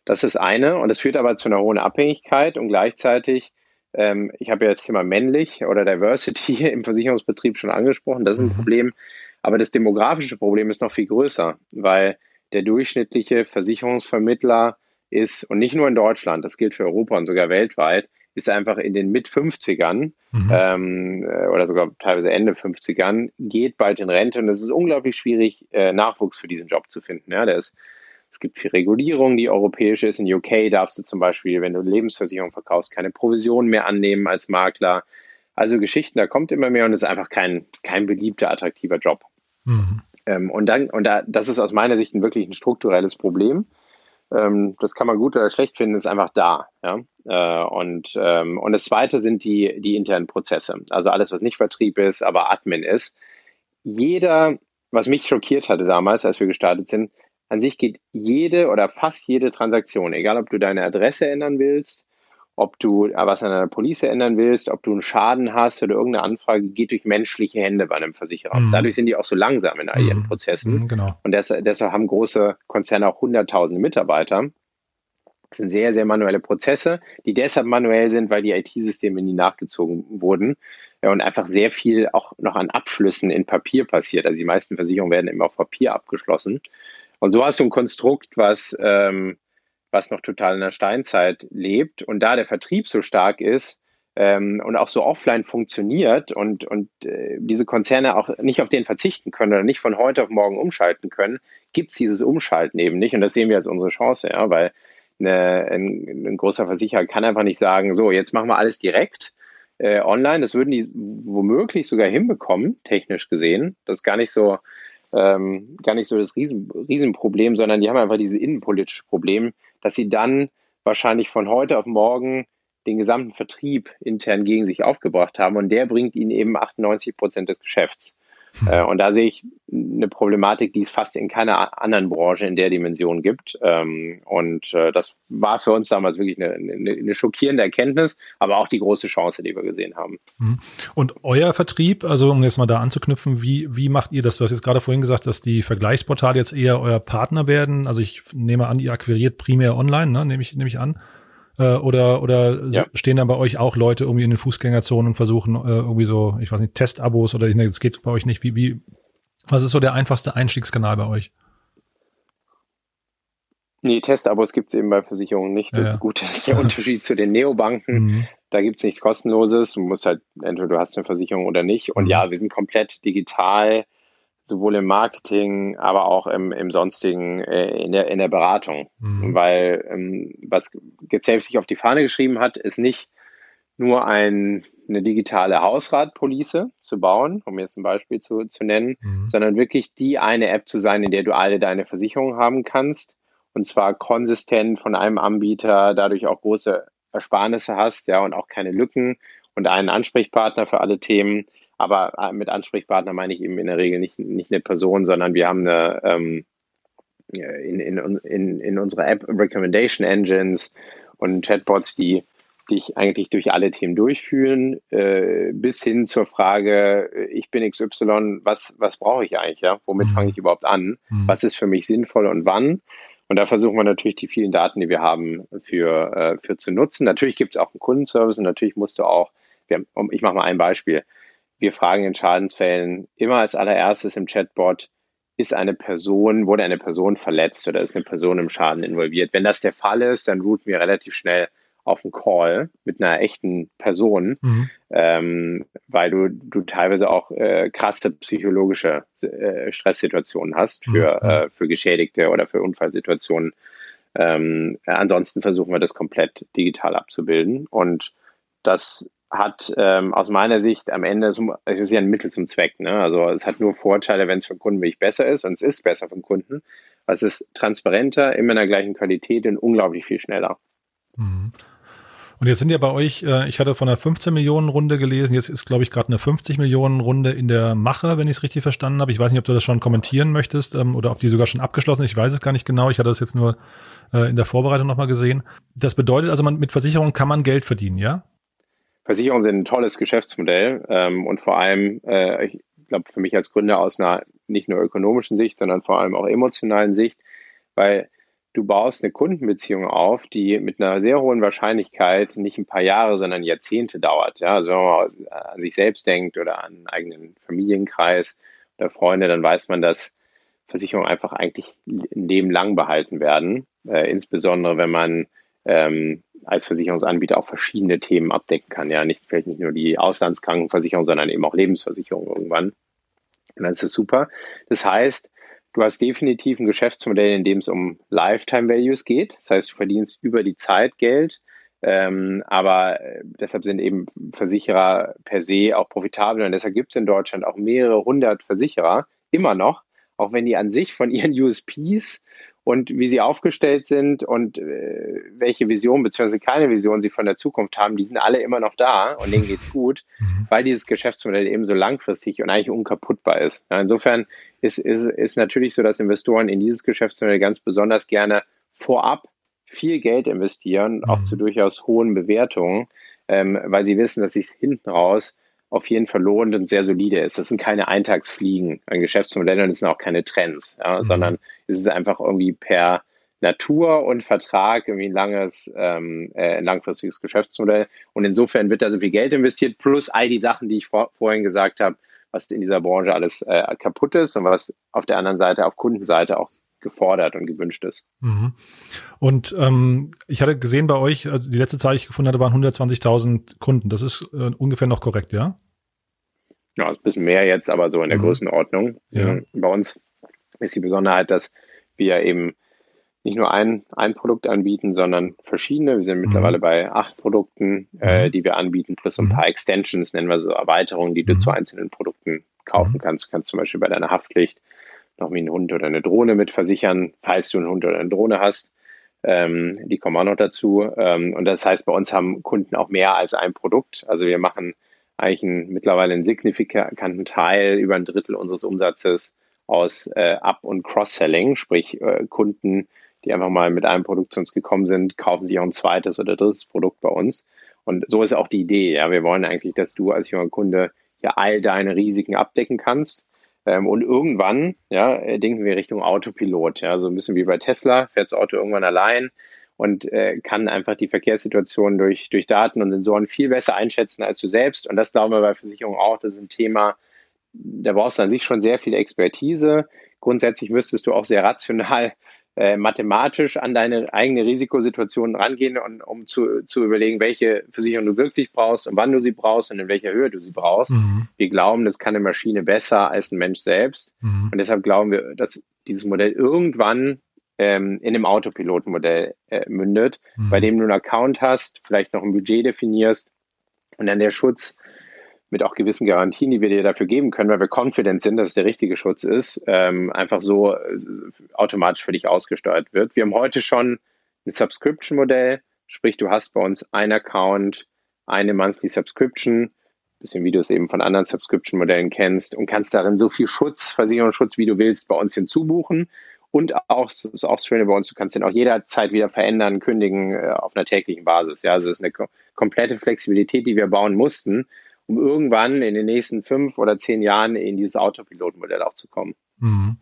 Das ist eine und das führt aber zu einer hohen Abhängigkeit und gleichzeitig, ähm, ich habe ja das Thema männlich oder Diversity im Versicherungsbetrieb schon angesprochen, das ist ein mhm. Problem, aber das demografische Problem ist noch viel größer, weil der durchschnittliche Versicherungsvermittler ist, und nicht nur in Deutschland, das gilt für Europa und sogar weltweit, ist einfach in den Mit-50ern mhm. ähm, äh, oder sogar teilweise Ende 50ern, geht bald in Rente und es ist unglaublich schwierig, äh, Nachwuchs für diesen Job zu finden. Ja, der ist, es gibt viel Regulierung, die europäische ist. In UK darfst du zum Beispiel, wenn du Lebensversicherung verkaufst, keine Provision mehr annehmen als Makler. Also Geschichten, da kommt immer mehr und es ist einfach kein, kein beliebter, attraktiver Job. Mhm. Ähm, und dann, und da, das ist aus meiner Sicht ein wirklich ein strukturelles Problem ähm, das kann man gut oder schlecht finden, ist einfach da. Ja? Äh, und, ähm, und das Zweite sind die, die internen Prozesse. Also alles, was nicht Vertrieb ist, aber Admin ist. Jeder, was mich schockiert hatte damals, als wir gestartet sind, an sich geht jede oder fast jede Transaktion, egal ob du deine Adresse ändern willst, ob du was an einer Police ändern willst, ob du einen Schaden hast oder irgendeine Anfrage, geht durch menschliche Hände bei einem Versicherer. Mhm. Dadurch sind die auch so langsam in all ihren mhm. Prozessen. Mhm, genau. Und deshalb, deshalb haben große Konzerne auch hunderttausende Mitarbeiter. Das sind sehr, sehr manuelle Prozesse, die deshalb manuell sind, weil die IT-Systeme nie nachgezogen wurden und einfach sehr viel auch noch an Abschlüssen in Papier passiert. Also die meisten Versicherungen werden immer auf Papier abgeschlossen. Und so hast du ein Konstrukt, was ähm, was noch total in der Steinzeit lebt. Und da der Vertrieb so stark ist ähm, und auch so offline funktioniert und, und äh, diese Konzerne auch nicht auf den verzichten können oder nicht von heute auf morgen umschalten können, gibt es dieses Umschalten eben nicht. Und das sehen wir als unsere Chance, ja, weil eine, ein, ein großer Versicherer kann einfach nicht sagen, so, jetzt machen wir alles direkt. Äh, online, das würden die womöglich sogar hinbekommen, technisch gesehen. Das ist gar nicht so, ähm, gar nicht so das Riesen, Riesenproblem, sondern die haben einfach dieses innenpolitische Problem, dass sie dann wahrscheinlich von heute auf morgen den gesamten Vertrieb intern gegen sich aufgebracht haben und der bringt ihnen eben 98 Prozent des Geschäfts. Hm. Äh, und da sehe ich eine Problematik, die es fast in keiner anderen Branche in der Dimension gibt. Ähm, und äh, das war für uns damals wirklich eine, eine, eine, schockierende Erkenntnis, aber auch die große Chance, die wir gesehen haben. Hm. Und euer Vertrieb, also um jetzt mal da anzuknüpfen, wie, wie macht ihr das? Du hast jetzt gerade vorhin gesagt, dass die Vergleichsportale jetzt eher euer Partner werden. Also ich nehme an, ihr akquiriert primär online, ne? nehme ich, nehme ich an. Äh, oder oder ja. stehen dann bei euch auch Leute irgendwie in den Fußgängerzonen und versuchen äh, irgendwie so, ich weiß nicht, Testabos oder das geht bei euch nicht. Wie, wie, was ist so der einfachste Einstiegskanal bei euch? Nee, Testabos gibt es eben bei Versicherungen nicht. Das ja. ist gut. Das ist der Unterschied zu den Neobanken. Mhm. Da gibt es nichts Kostenloses. Du musst halt, entweder du hast eine Versicherung oder nicht. Und mhm. ja, wir sind komplett digital, sowohl im Marketing, aber auch im, im sonstigen, äh, in, der, in der Beratung. Mhm. Weil ähm, was Gezelf sich auf die Fahne geschrieben hat, ist nicht nur ein, eine digitale Hausratpolice zu bauen, um jetzt ein Beispiel zu, zu nennen, mhm. sondern wirklich die eine App zu sein, in der du alle deine Versicherungen haben kannst und zwar konsistent von einem Anbieter, dadurch auch große Ersparnisse hast, ja, und auch keine Lücken und einen Ansprechpartner für alle Themen. Aber äh, mit Ansprechpartner meine ich eben in der Regel nicht, nicht eine Person, sondern wir haben eine ähm, in, in, in, in unserer App Recommendation Engines und Chatbots, die dich eigentlich durch alle Themen durchführen, äh, bis hin zur Frage, ich bin XY, was, was brauche ich eigentlich, ja? Womit mhm. fange ich überhaupt an? Mhm. Was ist für mich sinnvoll und wann? Und da versuchen wir natürlich die vielen Daten, die wir haben, für, äh, für zu nutzen. Natürlich gibt es auch einen Kundenservice und natürlich musst du auch, wir, ich mache mal ein Beispiel. Wir fragen in Schadensfällen immer als allererstes im Chatbot, ist eine Person, wurde eine Person verletzt oder ist eine Person im Schaden involviert? Wenn das der Fall ist, dann routen wir relativ schnell auf einen Call mit einer echten Person, mhm. ähm, weil du, du teilweise auch äh, krasse psychologische äh, Stresssituationen hast für, mhm. äh, für Geschädigte oder für Unfallsituationen. Ähm, ansonsten versuchen wir das komplett digital abzubilden und das hat ähm, aus meiner Sicht am Ende, es ist ja ein Mittel zum Zweck. Ne? Also es hat nur Vorteile, wenn es für den Kunden wirklich besser ist und es ist besser für den Kunden. Es ist transparenter, immer in der gleichen Qualität und unglaublich viel schneller. Mhm. Und jetzt sind ja bei euch, äh, ich hatte von einer 15 Millionen Runde gelesen, jetzt ist, glaube ich, gerade eine 50 Millionen Runde in der Mache, wenn ich es richtig verstanden habe. Ich weiß nicht, ob du das schon kommentieren möchtest ähm, oder ob die sogar schon abgeschlossen ist. Ich weiß es gar nicht genau. Ich hatte das jetzt nur äh, in der Vorbereitung nochmal gesehen. Das bedeutet also, man, mit Versicherungen kann man Geld verdienen, ja? Versicherungen sind ein tolles Geschäftsmodell ähm, und vor allem, äh, ich glaube, für mich als Gründer aus einer nicht nur ökonomischen Sicht, sondern vor allem auch emotionalen Sicht, weil du baust eine Kundenbeziehung auf, die mit einer sehr hohen Wahrscheinlichkeit nicht ein paar Jahre, sondern Jahrzehnte dauert. Ja, also wenn man an sich selbst denkt oder an einen eigenen Familienkreis oder Freunde, dann weiß man, dass Versicherungen einfach eigentlich ein Leben lang behalten werden. Äh, insbesondere wenn man ähm, als Versicherungsanbieter auch verschiedene Themen abdecken kann. Ja, nicht vielleicht nicht nur die Auslandskrankenversicherung, sondern eben auch Lebensversicherung irgendwann. Und dann ist das super. Das heißt, Du hast definitiv ein Geschäftsmodell, in dem es um Lifetime Values geht. Das heißt, du verdienst über die Zeit Geld. Ähm, aber äh, deshalb sind eben Versicherer per se auch profitabel. Und deshalb gibt es in Deutschland auch mehrere hundert Versicherer, immer noch, auch wenn die an sich von ihren USPs und wie sie aufgestellt sind und äh, welche Vision bzw. keine Vision sie von der Zukunft haben, die sind alle immer noch da und denen geht's gut, mhm. weil dieses Geschäftsmodell eben so langfristig und eigentlich unkaputtbar ist. Ja, insofern ist, ist, ist natürlich so, dass Investoren in dieses Geschäftsmodell ganz besonders gerne vorab viel Geld investieren, mhm. auch zu durchaus hohen Bewertungen, ähm, weil sie wissen, dass sich hinten raus auf jeden Fall lohnt und sehr solide ist. Das sind keine Eintagsfliegen an Geschäftsmodellen und es sind auch keine Trends, ja, mhm. sondern es ist einfach irgendwie per Natur und Vertrag irgendwie ein langes, ähm, äh, ein langfristiges Geschäftsmodell. Und insofern wird da so viel Geld investiert, plus all die Sachen, die ich vor, vorhin gesagt habe, was in dieser Branche alles äh, kaputt ist und was auf der anderen Seite, auf Kundenseite auch gefordert und gewünscht ist. Mhm. Und ähm, ich hatte gesehen bei euch, also die letzte Zahl, die ich gefunden hatte, waren 120.000 Kunden. Das ist äh, ungefähr noch korrekt, ja? Ja, ist ein bisschen mehr jetzt, aber so in der mhm. Größenordnung. Ja. Bei uns ist die Besonderheit, dass wir eben nicht nur ein, ein Produkt anbieten, sondern verschiedene. Wir sind mhm. mittlerweile bei acht Produkten, äh, mhm. die wir anbieten, plus ein mhm. paar Extensions, nennen wir so Erweiterungen, die du mhm. zu einzelnen Produkten kaufen kannst. Du kannst zum Beispiel bei deiner Haftpflicht noch einen Hund oder eine Drohne mit versichern, falls du einen Hund oder eine Drohne hast. Ähm, die kommen auch noch dazu. Ähm, und das heißt, bei uns haben Kunden auch mehr als ein Produkt. Also wir machen eigentlich einen, mittlerweile einen signifikanten Teil, über ein Drittel unseres Umsatzes aus äh, Up- und Cross-Selling, sprich äh, Kunden, die einfach mal mit einem Produkt zu uns gekommen sind, kaufen sich auch ein zweites oder drittes Produkt bei uns. Und so ist auch die Idee. Ja, wir wollen eigentlich, dass du als junger Kunde ja all deine Risiken abdecken kannst ähm, und irgendwann, ja, denken wir Richtung Autopilot. Ja, so ein bisschen wie bei Tesla, fährt das Auto irgendwann allein und äh, kann einfach die Verkehrssituation durch, durch Daten und Sensoren viel besser einschätzen als du selbst. Und das glauben wir bei Versicherungen auch. Das ist ein Thema, da brauchst du an sich schon sehr viel Expertise. Grundsätzlich müsstest du auch sehr rational äh, mathematisch an deine eigene Risikosituation rangehen, und, um zu, zu überlegen, welche Versicherung du wirklich brauchst und wann du sie brauchst und in welcher Höhe du sie brauchst. Mhm. Wir glauben, das kann eine Maschine besser als ein Mensch selbst. Mhm. Und deshalb glauben wir, dass dieses Modell irgendwann ähm, in einem Autopilotenmodell äh, mündet, mhm. bei dem du einen Account hast, vielleicht noch ein Budget definierst und dann der Schutz mit auch gewissen Garantien, die wir dir dafür geben können, weil wir confident sind, dass es der richtige Schutz ist, ähm, einfach so äh, automatisch für dich ausgesteuert wird. Wir haben heute schon ein Subscription-Modell, sprich du hast bei uns ein Account, eine Monthly Subscription, bisschen wie du es eben von anderen Subscription-Modellen kennst und kannst darin so viel Schutz, Versicherungsschutz, wie du willst, bei uns hinzubuchen. Und auch, das ist auch das Schöne bei uns, du kannst den auch jederzeit wieder verändern, kündigen äh, auf einer täglichen Basis. Ja, also das ist eine komplette Flexibilität, die wir bauen mussten, um irgendwann in den nächsten fünf oder zehn Jahren in dieses Autopilotmodell auch zu kommen. Mhm.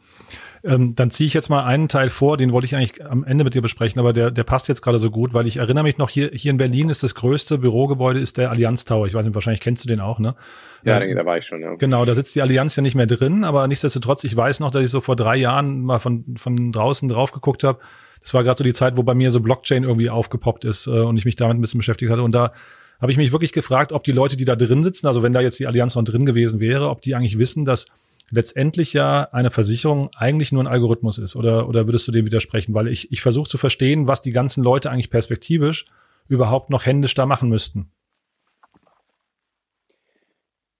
Ähm, dann ziehe ich jetzt mal einen Teil vor, den wollte ich eigentlich am Ende mit dir besprechen, aber der, der passt jetzt gerade so gut, weil ich erinnere mich noch, hier, hier in Berlin ist das größte Bürogebäude, ist der Allianz Tower. Ich weiß nicht, wahrscheinlich kennst du den auch, ne? Ja, ähm, da war ich schon, ja. Genau, da sitzt die Allianz ja nicht mehr drin, aber nichtsdestotrotz, ich weiß noch, dass ich so vor drei Jahren mal von, von draußen drauf geguckt habe. Das war gerade so die Zeit, wo bei mir so Blockchain irgendwie aufgepoppt ist äh, und ich mich damit ein bisschen beschäftigt hatte. Und da habe ich mich wirklich gefragt, ob die Leute, die da drin sitzen, also wenn da jetzt die Allianz noch drin gewesen wäre, ob die eigentlich wissen, dass letztendlich ja eine Versicherung eigentlich nur ein Algorithmus ist. Oder, oder würdest du dem widersprechen? Weil ich, ich versuche zu verstehen, was die ganzen Leute eigentlich perspektivisch überhaupt noch händisch da machen müssten.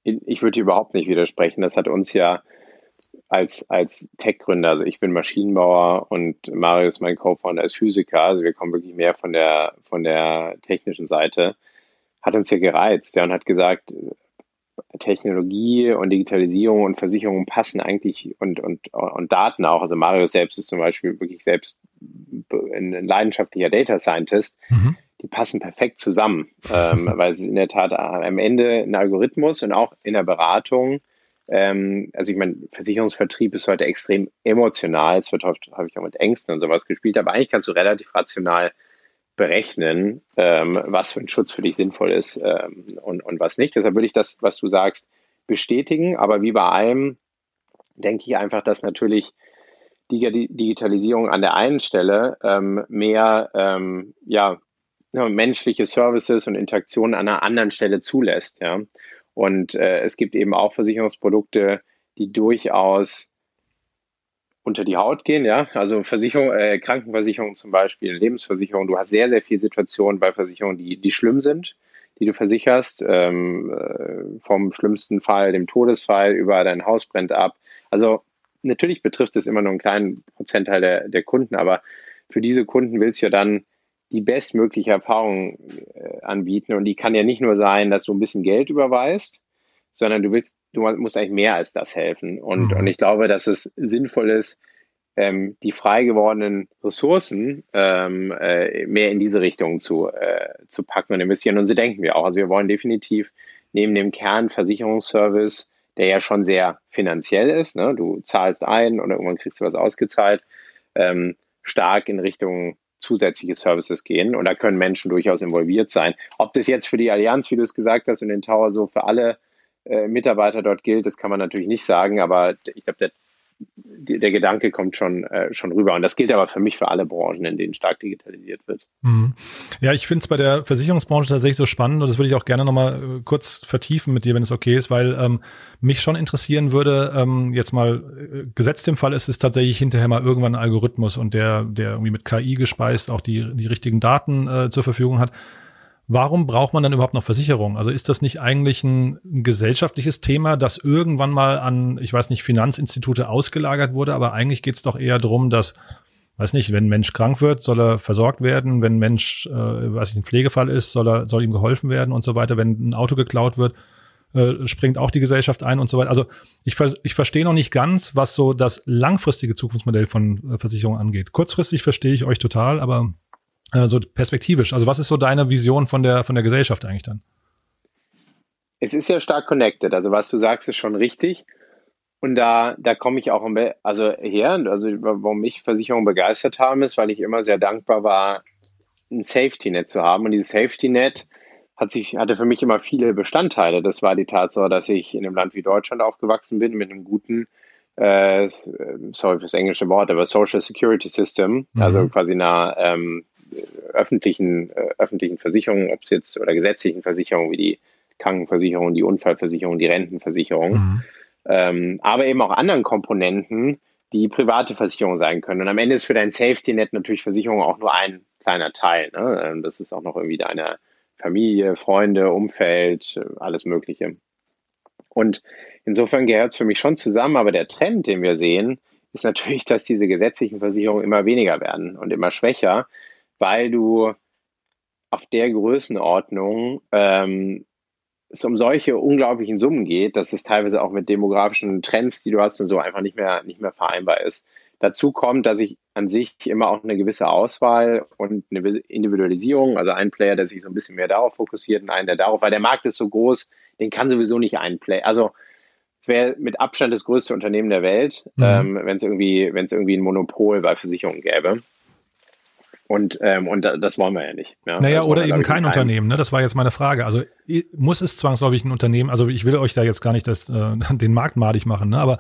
Ich würde überhaupt nicht widersprechen. Das hat uns ja als, als Tech-Gründer, also ich bin Maschinenbauer und Mario ist mein Co-Founder, ist Physiker, also wir kommen wirklich mehr von der, von der technischen Seite hat uns ja gereizt ja, und hat gesagt, Technologie und Digitalisierung und Versicherungen passen eigentlich und, und, und Daten auch. Also Mario selbst ist zum Beispiel wirklich selbst ein leidenschaftlicher Data Scientist. Mhm. Die passen perfekt zusammen, ähm, weil es in der Tat am Ende ein Algorithmus und auch in der Beratung ähm, also ich meine, Versicherungsvertrieb ist heute extrem emotional. Es wird oft, habe ich auch mit Ängsten und sowas gespielt, aber eigentlich kannst du relativ rational berechnen, ähm, was für ein Schutz für dich sinnvoll ist ähm, und, und was nicht. Deshalb würde ich das, was du sagst, bestätigen. Aber wie bei allem denke ich einfach, dass natürlich die Digitalisierung an der einen Stelle ähm, mehr ähm, ja, menschliche Services und Interaktionen an einer anderen Stelle zulässt. Ja? Und äh, es gibt eben auch Versicherungsprodukte, die durchaus unter die Haut gehen, ja. Also Versicherung, äh, Krankenversicherung zum Beispiel, Lebensversicherung. Du hast sehr, sehr viele Situationen bei Versicherungen, die, die schlimm sind, die du versicherst. Ähm, äh, vom schlimmsten Fall, dem Todesfall, über dein Haus brennt ab. Also natürlich betrifft es immer nur einen kleinen Prozentteil der, der Kunden, aber für diese Kunden willst du ja dann die bestmögliche Erfahrung äh, anbieten. Und die kann ja nicht nur sein, dass du ein bisschen Geld überweist, sondern du willst, du musst eigentlich mehr als das helfen. Und, mhm. und ich glaube, dass es sinnvoll ist, ähm, die frei gewordenen Ressourcen ähm, äh, mehr in diese Richtung zu, äh, zu packen und investieren. Und so denken wir auch. Also wir wollen definitiv neben dem Kernversicherungsservice, der ja schon sehr finanziell ist, ne? du zahlst ein und irgendwann kriegst du was ausgezahlt, ähm, stark in Richtung zusätzliche Services gehen. Und da können Menschen durchaus involviert sein. Ob das jetzt für die Allianz, wie du es gesagt hast, und den Tower so für alle äh, Mitarbeiter dort gilt, das kann man natürlich nicht sagen, aber ich glaube, der, der Gedanke kommt schon, äh, schon rüber. Und das gilt aber für mich für alle Branchen, in denen stark digitalisiert wird. Mhm. Ja, ich finde es bei der Versicherungsbranche tatsächlich so spannend und das würde ich auch gerne nochmal äh, kurz vertiefen mit dir, wenn es okay ist, weil ähm, mich schon interessieren würde, ähm, jetzt mal äh, gesetzt im Fall ist es tatsächlich hinterher mal irgendwann ein Algorithmus und der, der irgendwie mit KI gespeist auch die, die richtigen Daten äh, zur Verfügung hat warum braucht man dann überhaupt noch Versicherung? Also ist das nicht eigentlich ein, ein, gesellschaftliches Thema, das irgendwann mal an, ich weiß nicht, Finanzinstitute ausgelagert wurde, aber eigentlich geht es doch eher darum, dass, weiß nicht, wenn ein Mensch krank wird, soll er versorgt werden, wenn ein Mensch, äh, weiß ich, ein Pflegefall ist, soll er, soll ihm geholfen werden und so weiter, wenn ein Auto geklaut wird, äh, springt auch die Gesellschaft ein und so weiter. Also ich, ich verstehe noch nicht ganz, was so das langfristige Zukunftsmodell von äh, Versicherungen angeht. Kurzfristig verstehe ich euch total, aber so perspektivisch? Also was ist so deine Vision von der, von der Gesellschaft eigentlich dann? Es ist ja stark connected. Also was du sagst, ist schon richtig. Und da, da komme ich auch also her. Also warum mich Versicherungen begeistert haben, ist, weil ich immer sehr dankbar war, ein Safety-Net zu haben. Und dieses Safety-Net hat sich, hatte für mich immer viele Bestandteile. Das war die Tatsache, dass ich in einem Land wie Deutschland aufgewachsen bin mit einem guten, äh, sorry fürs englische Wort, aber Social Security System, mhm. also quasi einer ähm, öffentlichen, äh, öffentlichen Versicherung, ob es jetzt oder gesetzlichen Versicherungen wie die Krankenversicherung, die Unfallversicherung, die Rentenversicherung, mhm. ähm, aber eben auch anderen Komponenten, die private Versicherungen sein können. Und am Ende ist für dein Safety Net natürlich Versicherung auch nur ein kleiner Teil. Ne? Ähm, das ist auch noch irgendwie deine Familie, Freunde, Umfeld, alles Mögliche. Und insofern gehört es für mich schon zusammen, aber der Trend, den wir sehen, ist natürlich, dass diese gesetzlichen Versicherungen immer weniger werden und immer schwächer, weil du auf der Größenordnung ähm, es um solche unglaublichen Summen geht, dass es teilweise auch mit demografischen Trends, die du hast und so einfach nicht mehr, nicht mehr vereinbar ist. Dazu kommt, dass ich an sich immer auch eine gewisse Auswahl und eine Individualisierung, also ein Player, der sich so ein bisschen mehr darauf fokussiert und einen, der darauf, weil der Markt ist so groß, den kann sowieso nicht ein Player. Also es wäre mit Abstand das größte Unternehmen der Welt, mhm. ähm, wenn es irgendwie, wenn es irgendwie ein Monopol bei Versicherungen gäbe. Und, ähm, und das wollen wir ja nicht. Ja? Naja, oder eben kein Unternehmen, ne? Das war jetzt meine Frage. Also muss es zwangsläufig ein Unternehmen, also ich will euch da jetzt gar nicht das, äh, den Markt madig machen, ne? aber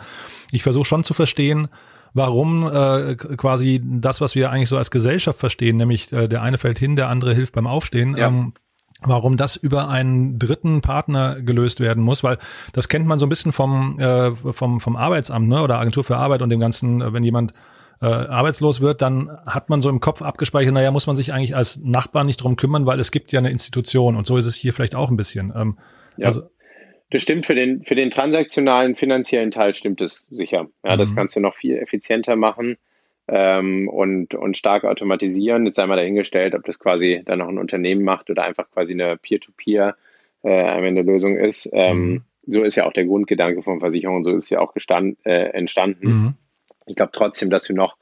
ich versuche schon zu verstehen, warum äh, quasi das, was wir eigentlich so als Gesellschaft verstehen, nämlich äh, der eine fällt hin, der andere hilft beim Aufstehen, ja. ähm, warum das über einen dritten Partner gelöst werden muss, weil das kennt man so ein bisschen vom, äh, vom, vom Arbeitsamt ne? oder Agentur für Arbeit und dem Ganzen, wenn jemand äh, arbeitslos wird, dann hat man so im Kopf abgespeichert, naja, muss man sich eigentlich als Nachbar nicht drum kümmern, weil es gibt ja eine Institution und so ist es hier vielleicht auch ein bisschen. Ähm, ja. Also, das stimmt für den, für den transaktionalen finanziellen Teil stimmt es sicher. Ja, mhm. das kannst du noch viel effizienter machen ähm, und, und stark automatisieren. Jetzt einmal dahingestellt, ob das quasi dann noch ein Unternehmen macht oder einfach quasi eine Peer-to-Peer äh, am Ende Lösung ist. Ähm, mhm. So ist ja auch der Grundgedanke von Versicherungen, so ist ja auch gestand, äh, entstanden. Mhm. Ich glaube trotzdem, dass du noch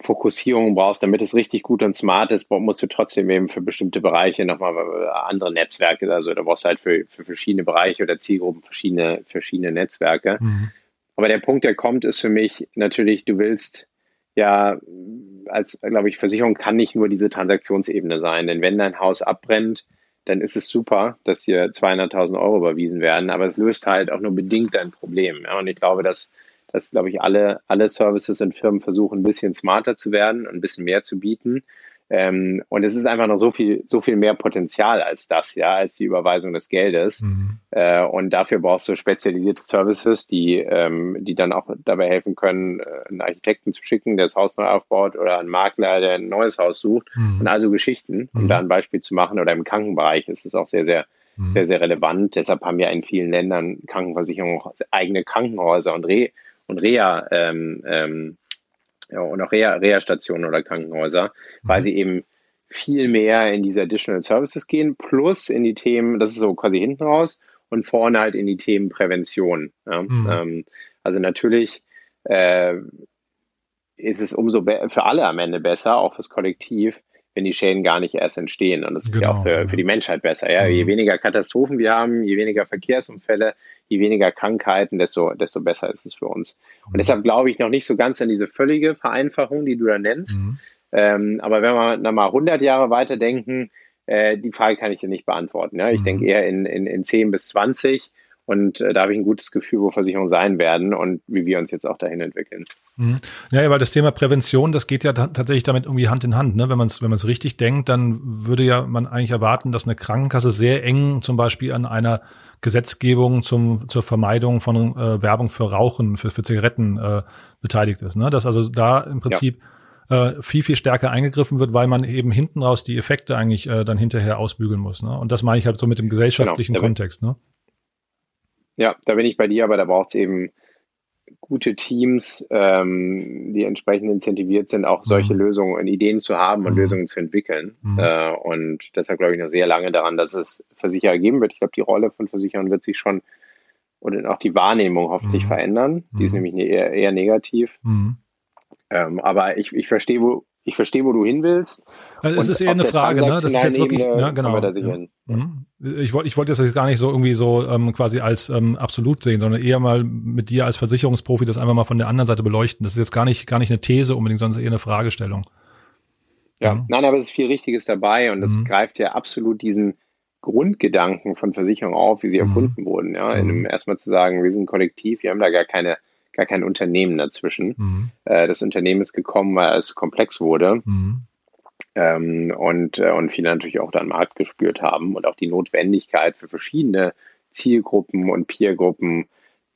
Fokussierung brauchst, damit es richtig gut und smart ist, musst du trotzdem eben für bestimmte Bereiche nochmal äh, andere Netzwerke, also da brauchst du halt für, für verschiedene Bereiche oder Zielgruppen verschiedene, verschiedene Netzwerke. Mhm. Aber der Punkt, der kommt, ist für mich natürlich, du willst ja, als, glaube ich, Versicherung kann nicht nur diese Transaktionsebene sein, denn wenn dein Haus abbrennt, dann ist es super, dass hier 200.000 Euro überwiesen werden, aber es löst halt auch nur bedingt dein Problem. Ja? Und ich glaube, dass dass, glaube ich, alle, alle Services und Firmen versuchen, ein bisschen smarter zu werden und ein bisschen mehr zu bieten. Ähm, und es ist einfach noch so viel, so viel mehr Potenzial als das, ja, als die Überweisung des Geldes. Mhm. Äh, und dafür brauchst du spezialisierte Services, die, ähm, die dann auch dabei helfen können, äh, einen Architekten zu schicken, der das Haus neu aufbaut, oder einen Makler, der ein neues Haus sucht. Mhm. Und also Geschichten, um mhm. da ein Beispiel zu machen. Oder im Krankenbereich ist es auch sehr, sehr, mhm. sehr, sehr relevant. Deshalb haben wir in vielen Ländern Krankenversicherungen auch eigene Krankenhäuser und Re und Reha ähm, ähm, ja, und auch Reha-Stationen oder Krankenhäuser, mhm. weil sie eben viel mehr in diese Additional Services gehen, plus in die Themen, das ist so quasi hinten raus und vorne halt in die Themen Prävention. Ja? Mhm. Ähm, also natürlich äh, ist es umso für alle am Ende besser, auch fürs Kollektiv, wenn die Schäden gar nicht erst entstehen. Und das ist genau. ja auch für, für die Menschheit besser. Ja? Mhm. Je weniger Katastrophen wir haben, je weniger Verkehrsunfälle, je weniger Krankheiten, desto, desto besser ist es für uns. Und mhm. deshalb glaube ich noch nicht so ganz an diese völlige Vereinfachung, die du da nennst. Mhm. Ähm, aber wenn wir noch mal 100 Jahre weiterdenken, äh, die Frage kann ich dir nicht beantworten. Ja? Ich mhm. denke eher in, in, in 10 bis 20 und äh, da habe ich ein gutes Gefühl, wo Versicherungen sein werden und wie wir uns jetzt auch dahin entwickeln. Mhm. Ja, weil das Thema Prävention, das geht ja tatsächlich damit irgendwie Hand in Hand. Ne? Wenn man es wenn man's richtig denkt, dann würde ja man eigentlich erwarten, dass eine Krankenkasse sehr eng zum Beispiel an einer Gesetzgebung zum, zur Vermeidung von äh, Werbung für Rauchen, für, für Zigaretten äh, beteiligt ist. Ne? Dass also da im Prinzip ja. äh, viel, viel stärker eingegriffen wird, weil man eben hinten raus die Effekte eigentlich äh, dann hinterher ausbügeln muss. Ne? Und das meine ich halt so mit dem gesellschaftlichen genau, Kontext. Ne? Ja, da bin ich bei dir, aber da braucht es eben gute Teams, ähm, die entsprechend incentiviert sind, auch solche mhm. Lösungen und Ideen zu haben und mhm. Lösungen zu entwickeln. Mhm. Äh, und deshalb glaube ich noch sehr lange daran, dass es Versicherer geben wird. Ich glaube, die Rolle von Versicherern wird sich schon und auch die Wahrnehmung hoffentlich mhm. verändern. Die ist mhm. nämlich ne-, eher, eher negativ. Ähm, aber ich, ich verstehe, wo, ich verstehe, wo du hin willst. Also es ist eher eine Frage, ne? Das ist jetzt wirklich, ne, genau. Ja. Mhm. Ich wollte, ich wollte das gar nicht so irgendwie so ähm, quasi als ähm, absolut sehen, sondern eher mal mit dir als Versicherungsprofi das einfach mal von der anderen Seite beleuchten. Das ist jetzt gar nicht, gar nicht eine These unbedingt, sondern eher eine Fragestellung. Ja, mhm. nein, aber es ist viel Richtiges dabei und das mhm. greift ja absolut diesen Grundgedanken von Versicherungen auf, wie sie mhm. erfunden wurden. Ja, mhm. erstmal zu sagen, wir sind ein Kollektiv, wir haben da gar keine, gar kein Unternehmen dazwischen. Mhm. Äh, das Unternehmen ist gekommen, weil es komplex wurde. Mhm. Ähm, und, äh, und viele natürlich auch dann Markt gespürt haben und auch die Notwendigkeit für verschiedene Zielgruppen und Peergruppen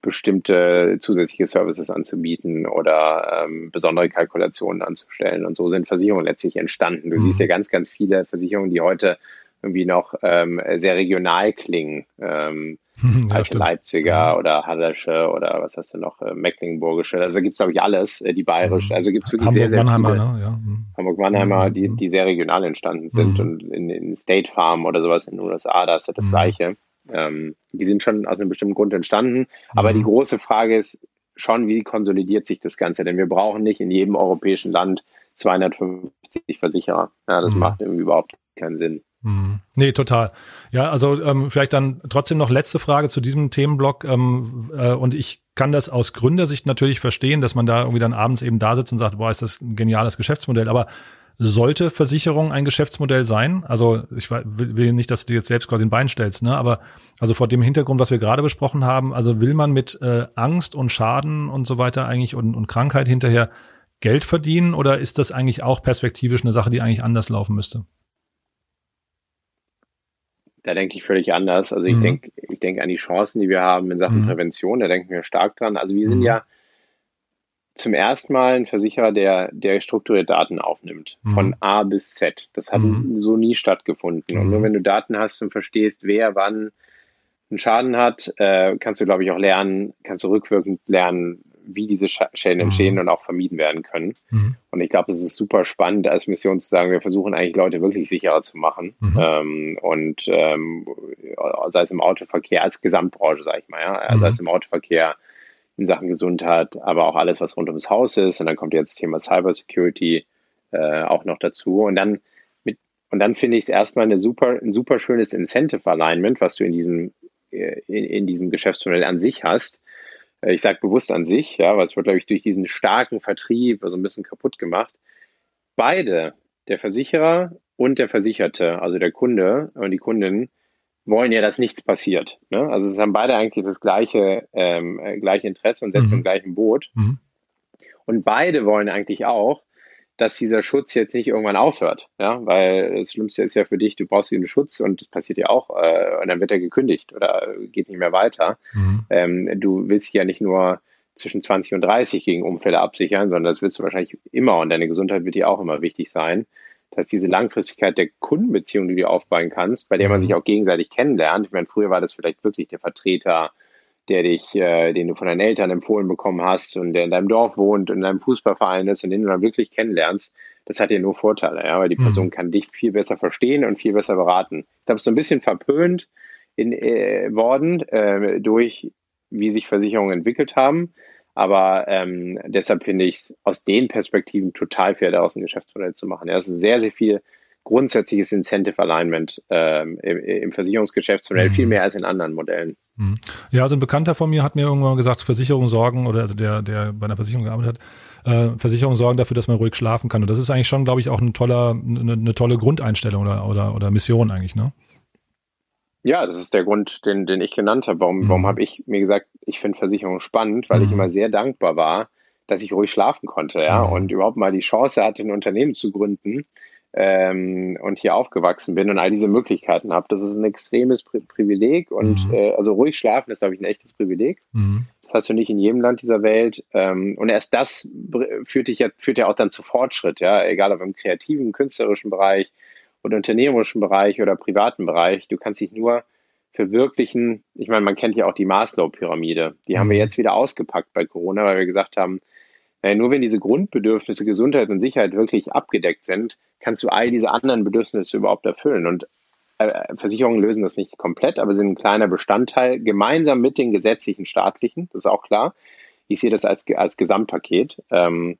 bestimmte zusätzliche Services anzubieten oder ähm, besondere Kalkulationen anzustellen. Und so sind Versicherungen letztlich entstanden. Du mhm. siehst ja ganz, ganz viele Versicherungen, die heute irgendwie noch ähm, sehr regional klingen. Ähm, ja, alte Leipziger mhm. oder Hallische oder was hast du noch, äh, Mecklenburgische. Also gibt es, glaube ich, alles, äh, die bayerische. Mhm. Also gibt es wirklich Hamburg, sehr, sehr Mannheimer, viele. Ne? Ja. Mhm. Hamburg-Mannheimer, die, die sehr regional entstanden sind. Mhm. Und in, in State Farm oder sowas in den USA, da ist ja das mhm. Gleiche. Ähm, die sind schon aus einem bestimmten Grund entstanden. Aber die große Frage ist schon, wie konsolidiert sich das Ganze? Denn wir brauchen nicht in jedem europäischen Land 250 Versicherer. Ja, das macht irgendwie überhaupt keinen Sinn. Mhm. Nee, total. Ja, also ähm, vielleicht dann trotzdem noch letzte Frage zu diesem Themenblock. Ähm, äh, und ich kann das aus Gründersicht natürlich verstehen, dass man da irgendwie dann abends eben da sitzt und sagt, boah, ist das ein geniales Geschäftsmodell. Aber sollte Versicherung ein Geschäftsmodell sein? Also ich will nicht, dass du jetzt selbst quasi ein Bein stellst, ne? Aber also vor dem Hintergrund, was wir gerade besprochen haben, also will man mit äh, Angst und Schaden und so weiter eigentlich und, und Krankheit hinterher Geld verdienen oder ist das eigentlich auch perspektivisch eine Sache, die eigentlich anders laufen müsste? Da denke ich völlig anders. Also ich mhm. denke, ich denke an die Chancen, die wir haben in Sachen mhm. Prävention, da denken wir stark dran. Also wir sind mhm. ja zum ersten Mal ein Versicherer, der, der strukturiert Daten aufnimmt, mhm. von A bis Z. Das hat mhm. so nie stattgefunden. Und nur wenn du Daten hast und verstehst, wer wann einen Schaden hat, äh, kannst du, glaube ich, auch lernen, kannst du rückwirkend lernen, wie diese Schäden entstehen mhm. und auch vermieden werden können. Mhm. Und ich glaube, es ist super spannend, als Mission zu sagen, wir versuchen eigentlich Leute wirklich sicherer zu machen. Mhm. Ähm, und ähm, sei es im Autoverkehr, als Gesamtbranche, sage ich mal, ja, mhm. sei es im Autoverkehr, in Sachen Gesundheit, aber auch alles, was rund ums Haus ist. Und dann kommt jetzt das Thema Cybersecurity äh, auch noch dazu. Und dann mit, und dann finde ich es erstmal eine super, ein super schönes Incentive Alignment, was du in diesem, äh, in, in diesem Geschäftsmodell an sich hast, ich sage bewusst an sich, ja, weil es wird, glaube ich, durch diesen starken Vertrieb so ein bisschen kaputt gemacht. Beide, der Versicherer und der Versicherte, also der Kunde und die Kundin, wollen ja, dass nichts passiert. Ne? Also es haben beide eigentlich das gleiche, ähm, äh, gleiche Interesse und sitzen mhm. im gleichen Boot. Mhm. Und beide wollen eigentlich auch, dass dieser Schutz jetzt nicht irgendwann aufhört. Ja, weil das Schlimmste ist ja für dich, du brauchst den Schutz und das passiert ja auch, äh, und dann wird er gekündigt oder geht nicht mehr weiter. Mhm. Ähm, du willst ja nicht nur zwischen 20 und 30 gegen Unfälle absichern, sondern das willst du wahrscheinlich immer und deine Gesundheit wird dir auch immer wichtig sein. Das heißt, diese Langfristigkeit der Kundenbeziehung, die du aufbauen kannst, bei der man mhm. sich auch gegenseitig kennenlernt. Ich meine, früher war das vielleicht wirklich der Vertreter der dich, äh, den du von deinen Eltern empfohlen bekommen hast und der in deinem Dorf wohnt und in deinem Fußballverein ist und den du dann wirklich kennenlernst, das hat ja nur Vorteile, ja, weil die mhm. Person mhm. kann dich viel besser verstehen und viel besser beraten. Ich glaube, es ist so ein bisschen verpönt in, äh, worden äh, durch, wie sich Versicherungen entwickelt haben. Aber ähm, deshalb finde ich es aus den Perspektiven total fair, daraus ein Geschäftsmodell zu machen. Ja, es ist sehr, sehr viel grundsätzliches Incentive Alignment ähm, im, im Versicherungsgeschäftsmodell, mhm. viel mehr als in anderen Modellen. Mhm. Ja, also ein Bekannter von mir hat mir irgendwann gesagt, Versicherungen sorgen, oder also der, der bei einer Versicherung gearbeitet hat, äh, Versicherungen sorgen dafür, dass man ruhig schlafen kann. Und das ist eigentlich schon, glaube ich, auch ein toller, eine, eine tolle Grundeinstellung oder, oder, oder Mission eigentlich, ne? Ja, das ist der Grund, den, den ich genannt habe. Warum, mhm. warum habe ich mir gesagt, ich finde Versicherungen spannend, weil mhm. ich immer sehr dankbar war, dass ich ruhig schlafen konnte, ja, mhm. und überhaupt mal die Chance hatte, ein Unternehmen zu gründen, ähm, und hier aufgewachsen bin und all diese Möglichkeiten habe. Das ist ein extremes Pri Privileg und mhm. äh, also ruhig schlafen ist, glaube ich, ein echtes Privileg. Mhm. Das hast du nicht in jedem Land dieser Welt. Ähm, und erst das führt dich ja, führt ja auch dann zu Fortschritt, ja, egal ob im kreativen, künstlerischen Bereich oder unternehmerischen Bereich oder privaten Bereich. Du kannst dich nur verwirklichen. Ich meine, man kennt ja auch die Maslow-Pyramide. Die mhm. haben wir mhm. jetzt wieder ausgepackt bei Corona, weil wir gesagt haben, nur wenn diese Grundbedürfnisse Gesundheit und Sicherheit wirklich abgedeckt sind, kannst du all diese anderen Bedürfnisse überhaupt erfüllen. Und äh, Versicherungen lösen das nicht komplett, aber sind ein kleiner Bestandteil, gemeinsam mit den gesetzlichen staatlichen, das ist auch klar. Ich sehe das als, als Gesamtpaket. Ähm,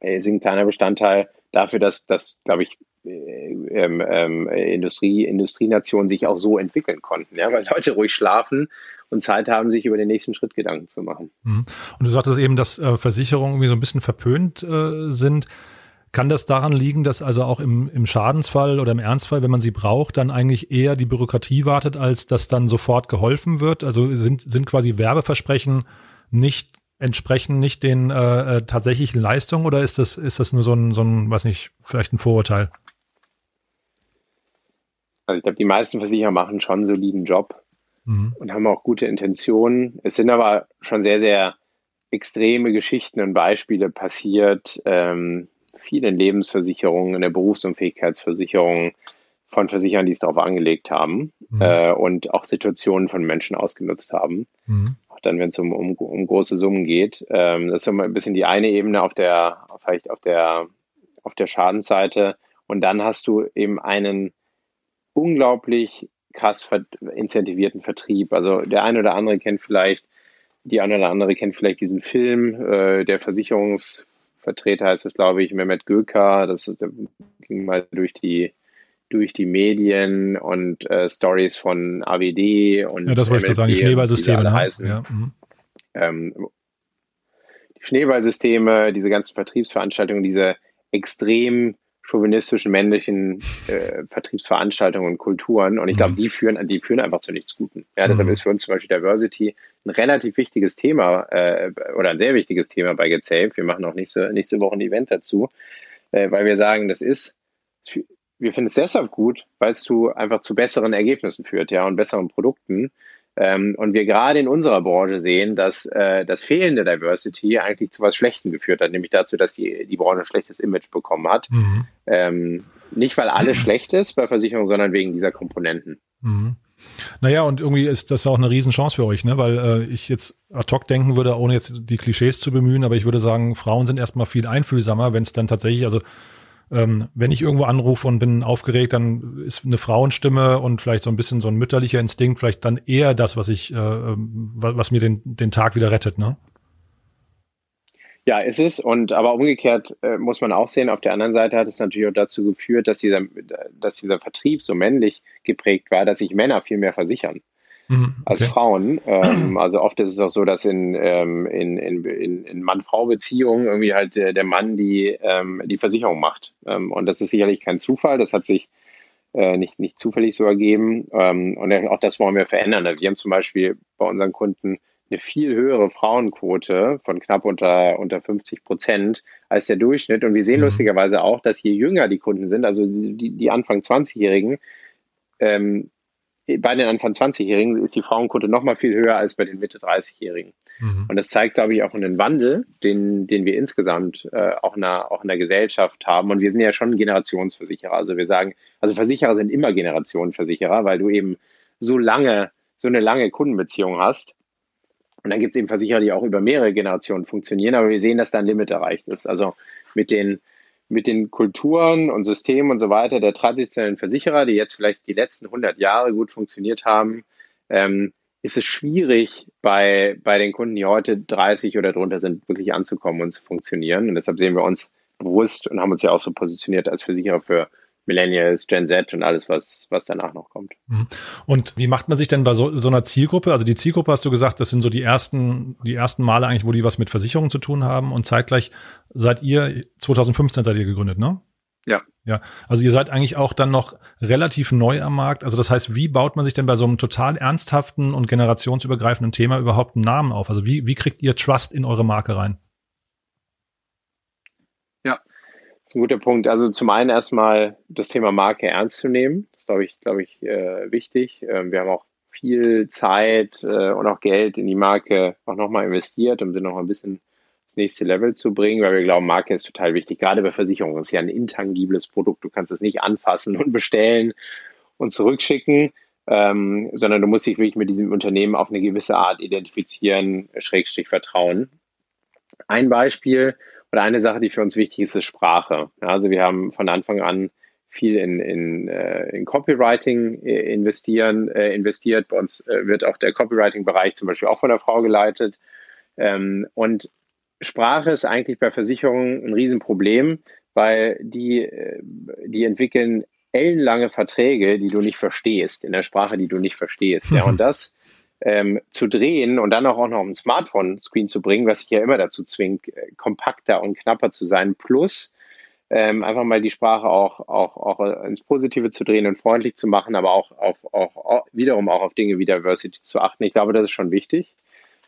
sind ein kleiner Bestandteil dafür, dass, dass glaube ich, äh, ähm, ähm, Industrie, Industrienationen sich auch so entwickeln konnten, ja, weil Leute ruhig schlafen und Zeit haben, sich über den nächsten Schritt Gedanken zu machen. Mhm. Und du sagtest eben, dass äh, Versicherungen irgendwie so ein bisschen verpönt äh, sind. Kann das daran liegen, dass also auch im, im Schadensfall oder im Ernstfall, wenn man sie braucht, dann eigentlich eher die Bürokratie wartet, als dass dann sofort geholfen wird? Also sind, sind quasi Werbeversprechen nicht entsprechen nicht den äh, äh, tatsächlichen Leistungen oder ist das, ist das nur so ein, so ein, weiß nicht, vielleicht ein Vorurteil? Also ich glaube, die meisten Versicherer machen schon einen soliden Job mhm. und haben auch gute Intentionen. Es sind aber schon sehr, sehr extreme Geschichten und Beispiele passiert, ähm, vielen Lebensversicherungen, in der Berufsunfähigkeitsversicherung von Versicherern, die es darauf angelegt haben mhm. äh, und auch Situationen von Menschen ausgenutzt haben. Mhm dann, wenn es um, um, um große Summen geht. Ähm, das ist so ein bisschen die eine Ebene auf der, vielleicht auf der, auf der Schadensseite. Und dann hast du eben einen unglaublich krass incentivierten Vertrieb. Also der eine oder andere kennt vielleicht, die eine oder andere kennt vielleicht diesen Film, äh, der Versicherungsvertreter heißt es, glaube ich, Mehmet Göker. Das, das ging mal durch die durch die Medien und äh, Stories von AWD und ja, das wollte ich sagen, die Schneeballsysteme die ne? heißen. Ja. Mhm. Ähm, die Schneeballsysteme, diese ganzen Vertriebsveranstaltungen, diese extrem chauvinistischen männlichen äh, Vertriebsveranstaltungen und Kulturen. Und ich glaube, mhm. die führen, die führen einfach zu nichts Guten. Ja, deshalb mhm. ist für uns zum Beispiel Diversity ein relativ wichtiges Thema äh, oder ein sehr wichtiges Thema bei GetSafe. Wir machen auch nächste, nächste Woche ein Event dazu, äh, weil wir sagen, das ist wir finden es deshalb gut, weil es zu einfach zu besseren Ergebnissen führt, ja, und besseren Produkten. Ähm, und wir gerade in unserer Branche sehen, dass äh, das fehlende Diversity eigentlich zu was Schlechtem geführt hat, nämlich dazu, dass die, die Branche ein schlechtes Image bekommen hat. Mhm. Ähm, nicht, weil alles schlecht ist bei Versicherungen, sondern wegen dieser Komponenten. Mhm. Naja, und irgendwie ist das auch eine Riesenchance für euch, ne? Weil äh, ich jetzt ad hoc denken würde, ohne jetzt die Klischees zu bemühen, aber ich würde sagen, Frauen sind erstmal viel einfühlsamer, wenn es dann tatsächlich, also ähm, wenn ich irgendwo anrufe und bin aufgeregt, dann ist eine Frauenstimme und vielleicht so ein bisschen so ein mütterlicher Instinkt vielleicht dann eher das, was ich, äh, ähm, was mir den, den Tag wieder rettet, ne? Ja, ist es. Und aber umgekehrt äh, muss man auch sehen, auf der anderen Seite hat es natürlich auch dazu geführt, dass dieser, dass dieser Vertrieb so männlich geprägt war, dass sich Männer viel mehr versichern. Mhm, okay. als Frauen. Ähm, also oft ist es auch so, dass in, ähm, in, in, in Mann-Frau-Beziehungen irgendwie halt der, der Mann die, ähm, die Versicherung macht. Ähm, und das ist sicherlich kein Zufall, das hat sich äh, nicht, nicht zufällig so ergeben. Ähm, und auch das wollen wir verändern. Also wir haben zum Beispiel bei unseren Kunden eine viel höhere Frauenquote von knapp unter, unter 50 Prozent als der Durchschnitt. Und wir sehen mhm. lustigerweise auch, dass je jünger die Kunden sind, also die, die Anfang 20-Jährigen, ähm, bei den Anfang 20-Jährigen ist die Frauenquote noch mal viel höher als bei den Mitte 30-Jährigen. Mhm. Und das zeigt, glaube ich, auch einen Wandel, den, den wir insgesamt äh, auch, in der, auch in der Gesellschaft haben. Und wir sind ja schon Generationsversicherer. Also wir sagen, also Versicherer sind immer Generationenversicherer, weil du eben so lange, so eine lange Kundenbeziehung hast. Und dann gibt es eben Versicherer, die auch über mehrere Generationen funktionieren. Aber wir sehen, dass da ein Limit erreicht ist. Also mit den mit den Kulturen und Systemen und so weiter der traditionellen Versicherer, die jetzt vielleicht die letzten 100 Jahre gut funktioniert haben, ähm, ist es schwierig, bei, bei den Kunden, die heute 30 oder drunter sind, wirklich anzukommen und zu funktionieren. Und deshalb sehen wir uns bewusst und haben uns ja auch so positioniert als Versicherer für Millennials, Gen Z und alles, was, was danach noch kommt. Mhm. Und wie macht man sich denn bei so, so einer Zielgruppe? Also die Zielgruppe hast du gesagt, das sind so die ersten, die ersten Male eigentlich, wo die was mit Versicherungen zu tun haben und zeitgleich seid ihr, 2015 seid ihr gegründet, ne? Ja. Ja, also ihr seid eigentlich auch dann noch relativ neu am Markt. Also das heißt, wie baut man sich denn bei so einem total ernsthaften und generationsübergreifenden Thema überhaupt einen Namen auf? Also wie, wie kriegt ihr Trust in eure Marke rein? Ein guter Punkt. Also zum einen erstmal das Thema Marke ernst zu nehmen. Das ist, glaube ich, glaube ich, äh, wichtig. Ähm, wir haben auch viel Zeit äh, und auch Geld in die Marke auch nochmal investiert, um sie noch ein bisschen das nächste Level zu bringen, weil wir glauben, Marke ist total wichtig. Gerade bei Versicherungen Das ist ja ein intangibles Produkt. Du kannst es nicht anfassen und bestellen und zurückschicken, ähm, sondern du musst dich wirklich mit diesem Unternehmen auf eine gewisse Art identifizieren, Schrägstrich vertrauen. Ein Beispiel, oder eine Sache, die für uns wichtig ist, ist Sprache. Also wir haben von Anfang an viel in, in, äh, in Copywriting äh, investieren, äh, investiert. Bei uns wird auch der Copywriting-Bereich zum Beispiel auch von der Frau geleitet. Ähm, und Sprache ist eigentlich bei Versicherungen ein Riesenproblem, weil die, die entwickeln ellenlange Verträge, die du nicht verstehst, in der Sprache, die du nicht verstehst. Ja, und das ähm, zu drehen und dann auch, noch ein Smartphone-Screen zu bringen, was sich ja immer dazu zwingt, äh, kompakter und knapper zu sein, plus ähm, einfach mal die Sprache auch, auch, auch ins Positive zu drehen und freundlich zu machen, aber auch, auf, auch wiederum auch auf Dinge wie Diversity zu achten. Ich glaube, das ist schon wichtig.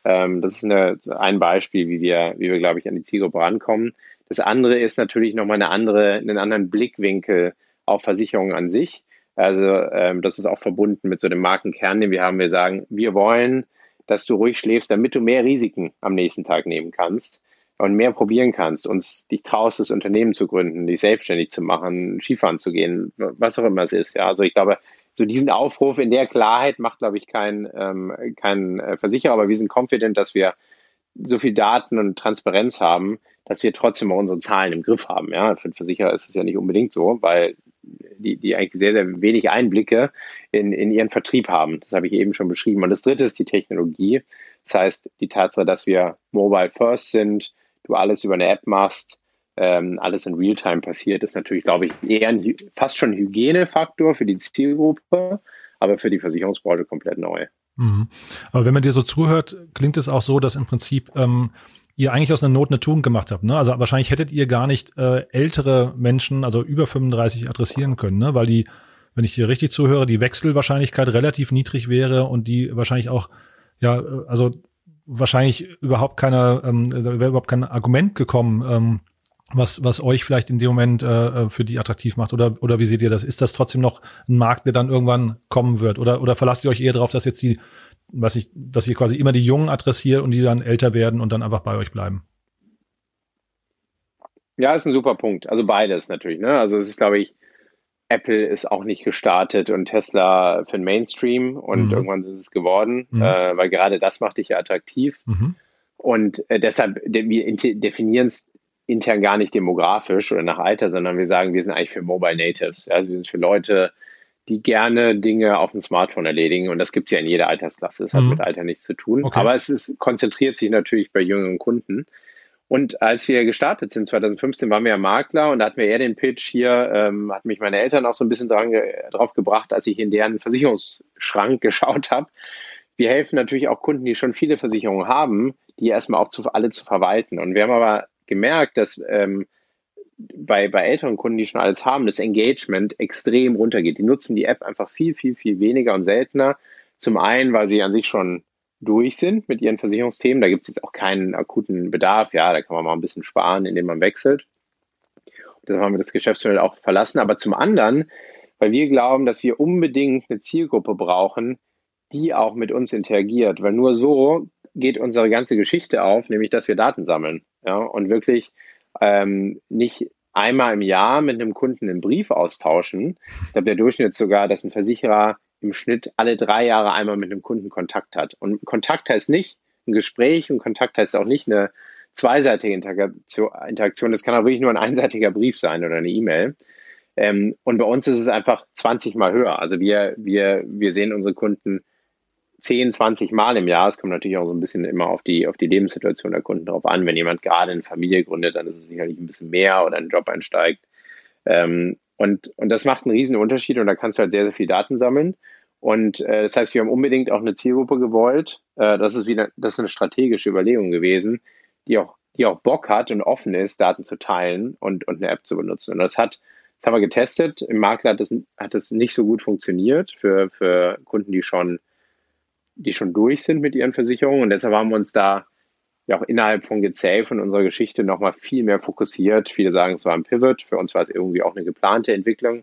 Ähm, das ist eine, ein Beispiel, wie wir, wie wir, glaube ich, an die Zielgruppe rankommen. Das andere ist natürlich nochmal eine andere, einen anderen Blickwinkel auf Versicherungen an sich. Also ähm, das ist auch verbunden mit so dem Markenkern, den wir haben. Wir sagen, wir wollen, dass du ruhig schläfst, damit du mehr Risiken am nächsten Tag nehmen kannst und mehr probieren kannst und dich traust, das Unternehmen zu gründen, dich selbstständig zu machen, Skifahren zu gehen, was auch immer es ist. Ja, also ich glaube, so diesen Aufruf in der Klarheit macht, glaube ich, kein, ähm, kein äh, Versicherer, aber wir sind confident, dass wir so viel Daten und Transparenz haben, dass wir trotzdem mal unsere Zahlen im Griff haben. Ja, für einen Versicherer ist es ja nicht unbedingt so, weil die, die eigentlich sehr, sehr wenig Einblicke in, in ihren Vertrieb haben. Das habe ich eben schon beschrieben. Und das dritte ist die Technologie. Das heißt, die Tatsache, dass wir mobile first sind, du alles über eine App machst, ähm, alles in Realtime passiert, ist natürlich, glaube ich, eher ein, fast schon Hygienefaktor für die Zielgruppe, aber für die Versicherungsbranche komplett neu. Mhm. Aber wenn man dir so zuhört, klingt es auch so, dass im Prinzip ähm, ihr eigentlich aus einer Not eine Tugend gemacht habt. Ne? Also wahrscheinlich hättet ihr gar nicht äh, ältere Menschen, also über 35, adressieren können, ne? weil die, wenn ich dir richtig zuhöre, die Wechselwahrscheinlichkeit relativ niedrig wäre und die wahrscheinlich auch, ja, äh, also wahrscheinlich überhaupt keine, ähm, wäre überhaupt kein Argument gekommen, ähm, was, was euch vielleicht in dem Moment äh, äh, für die attraktiv macht? Oder, oder wie seht ihr das? Ist das trotzdem noch ein Markt, der dann irgendwann kommen wird? Oder, oder verlasst ihr euch eher darauf, dass jetzt die, was ich, dass ihr quasi immer die Jungen adressiert und die dann älter werden und dann einfach bei euch bleiben? Ja, ist ein super Punkt. Also beides natürlich. Ne? Also es ist, glaube ich, Apple ist auch nicht gestartet und Tesla für den Mainstream und mhm. irgendwann sind es geworden, mhm. äh, weil gerade das macht dich ja attraktiv. Mhm. Und äh, deshalb, wir definieren es intern gar nicht demografisch oder nach Alter, sondern wir sagen, wir sind eigentlich für Mobile Natives. Also wir sind für Leute, die gerne Dinge auf dem Smartphone erledigen. Und das gibt es ja in jeder Altersklasse. Das hat mhm. mit Alter nichts zu tun. Okay. Aber es ist, konzentriert sich natürlich bei jüngeren Kunden. Und als wir gestartet sind, 2015, waren wir ja Makler und da hatten wir eher den Pitch hier, ähm, hat mich meine Eltern auch so ein bisschen dran, drauf gebracht, als ich in deren Versicherungsschrank geschaut habe. Wir helfen natürlich auch Kunden, die schon viele Versicherungen haben, die erstmal auch zu, alle zu verwalten. Und wir haben aber gemerkt, dass ähm, bei, bei älteren Kunden, die schon alles haben, das Engagement extrem runtergeht. Die nutzen die App einfach viel, viel, viel weniger und seltener. Zum einen, weil sie an sich schon durch sind mit ihren Versicherungsthemen. Da gibt es jetzt auch keinen akuten Bedarf. Ja, da kann man mal ein bisschen sparen, indem man wechselt. Und haben wir das Geschäftsmodell auch verlassen. Aber zum anderen, weil wir glauben, dass wir unbedingt eine Zielgruppe brauchen, die auch mit uns interagiert. Weil nur so geht unsere ganze Geschichte auf, nämlich dass wir Daten sammeln ja, und wirklich ähm, nicht einmal im Jahr mit einem Kunden einen Brief austauschen. Ich glaube, der Durchschnitt sogar, dass ein Versicherer im Schnitt alle drei Jahre einmal mit einem Kunden Kontakt hat. Und Kontakt heißt nicht ein Gespräch und Kontakt heißt auch nicht eine zweiseitige Interaktion. Das kann auch wirklich nur ein einseitiger Brief sein oder eine E-Mail. Ähm, und bei uns ist es einfach 20 Mal höher. Also wir, wir, wir sehen unsere Kunden 10, 20 Mal im Jahr. Es kommt natürlich auch so ein bisschen immer auf die, auf die Lebenssituation der Kunden drauf an. Wenn jemand gerade eine Familie gründet, dann ist es sicherlich ein bisschen mehr oder einen Job einsteigt. Ähm, und, und das macht einen riesen Unterschied und da kannst du halt sehr, sehr viel Daten sammeln. Und äh, das heißt, wir haben unbedingt auch eine Zielgruppe gewollt. Äh, das ist wieder, das ist eine strategische Überlegung gewesen, die auch, die auch Bock hat und offen ist, Daten zu teilen und, und eine App zu benutzen. Und das hat, das haben wir getestet. Im Makler hat das, hat das nicht so gut funktioniert für, für Kunden, die schon die schon durch sind mit ihren Versicherungen. Und deshalb haben wir uns da ja auch innerhalb von GZL von unserer Geschichte nochmal viel mehr fokussiert. Viele sagen, es war ein Pivot. Für uns war es irgendwie auch eine geplante Entwicklung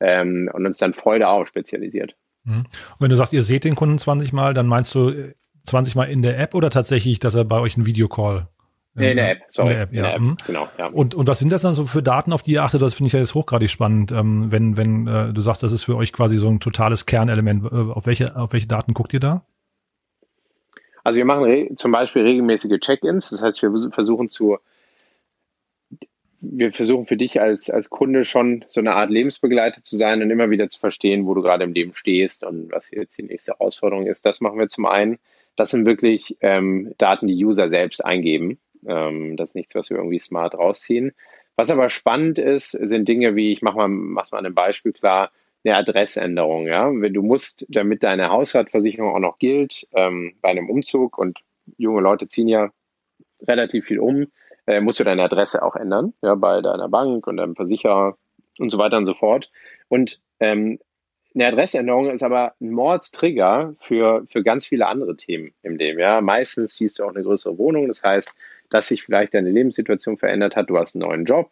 ähm, und uns dann voll darauf spezialisiert. Mhm. Und wenn du sagst, ihr seht den Kunden 20 Mal, dann meinst du 20 Mal in der App oder tatsächlich, dass er bei euch einen Videocall Nee, in der App, sorry. In der App, ja. In der App, mhm. genau, ja. Und, und was sind das dann so für Daten, auf die ihr achtet? Das finde ich ja jetzt hochgradig spannend, ähm, wenn, wenn äh, du sagst, das ist für euch quasi so ein totales Kernelement. Äh, auf welche, auf welche Daten guckt ihr da? Also wir machen zum Beispiel regelmäßige Check-ins. Das heißt, wir versuchen zu, wir versuchen für dich als, als Kunde schon so eine Art Lebensbegleiter zu sein und immer wieder zu verstehen, wo du gerade im Leben stehst und was jetzt die nächste Herausforderung ist. Das machen wir zum einen. Das sind wirklich ähm, Daten, die User selbst eingeben. Ähm, das ist nichts, was wir irgendwie smart rausziehen. Was aber spannend ist, sind Dinge wie, ich mache mal, mach's mal an einem Beispiel klar, eine Adressänderung. Ja? Du musst, damit deine Hausratversicherung auch noch gilt, ähm, bei einem Umzug und junge Leute ziehen ja relativ viel um, äh, musst du deine Adresse auch ändern, ja, bei deiner Bank und deinem Versicherer und so weiter und so fort. Und ähm, eine Adressänderung ist aber ein Mordstrigger für, für ganz viele andere Themen im Leben. Ja, meistens siehst du auch eine größere Wohnung. Das heißt, dass sich vielleicht deine Lebenssituation verändert hat. Du hast einen neuen Job,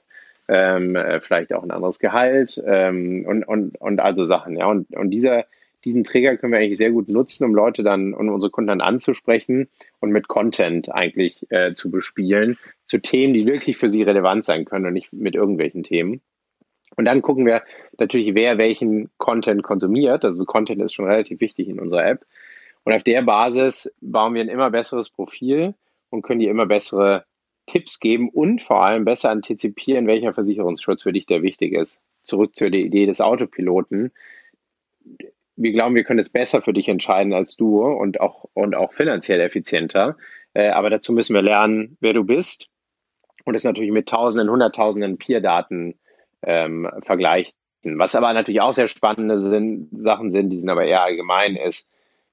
ähm, äh, vielleicht auch ein anderes Gehalt ähm, und, und, und also Sachen. Ja, und, und dieser, diesen Trigger können wir eigentlich sehr gut nutzen, um Leute dann und unsere Kunden dann anzusprechen und mit Content eigentlich äh, zu bespielen zu Themen, die wirklich für sie relevant sein können und nicht mit irgendwelchen Themen. Und dann gucken wir natürlich, wer welchen Content konsumiert. Also Content ist schon relativ wichtig in unserer App. Und auf der Basis bauen wir ein immer besseres Profil und können dir immer bessere Tipps geben und vor allem besser antizipieren, welcher Versicherungsschutz für dich der wichtig ist. Zurück zur Idee des Autopiloten. Wir glauben, wir können es besser für dich entscheiden als du und auch, und auch finanziell effizienter. Äh, aber dazu müssen wir lernen, wer du bist und es natürlich mit Tausenden, Hunderttausenden Peer-Daten ähm, vergleichen. Was aber natürlich auch sehr spannende sind, Sachen sind, die sind aber eher allgemein ist,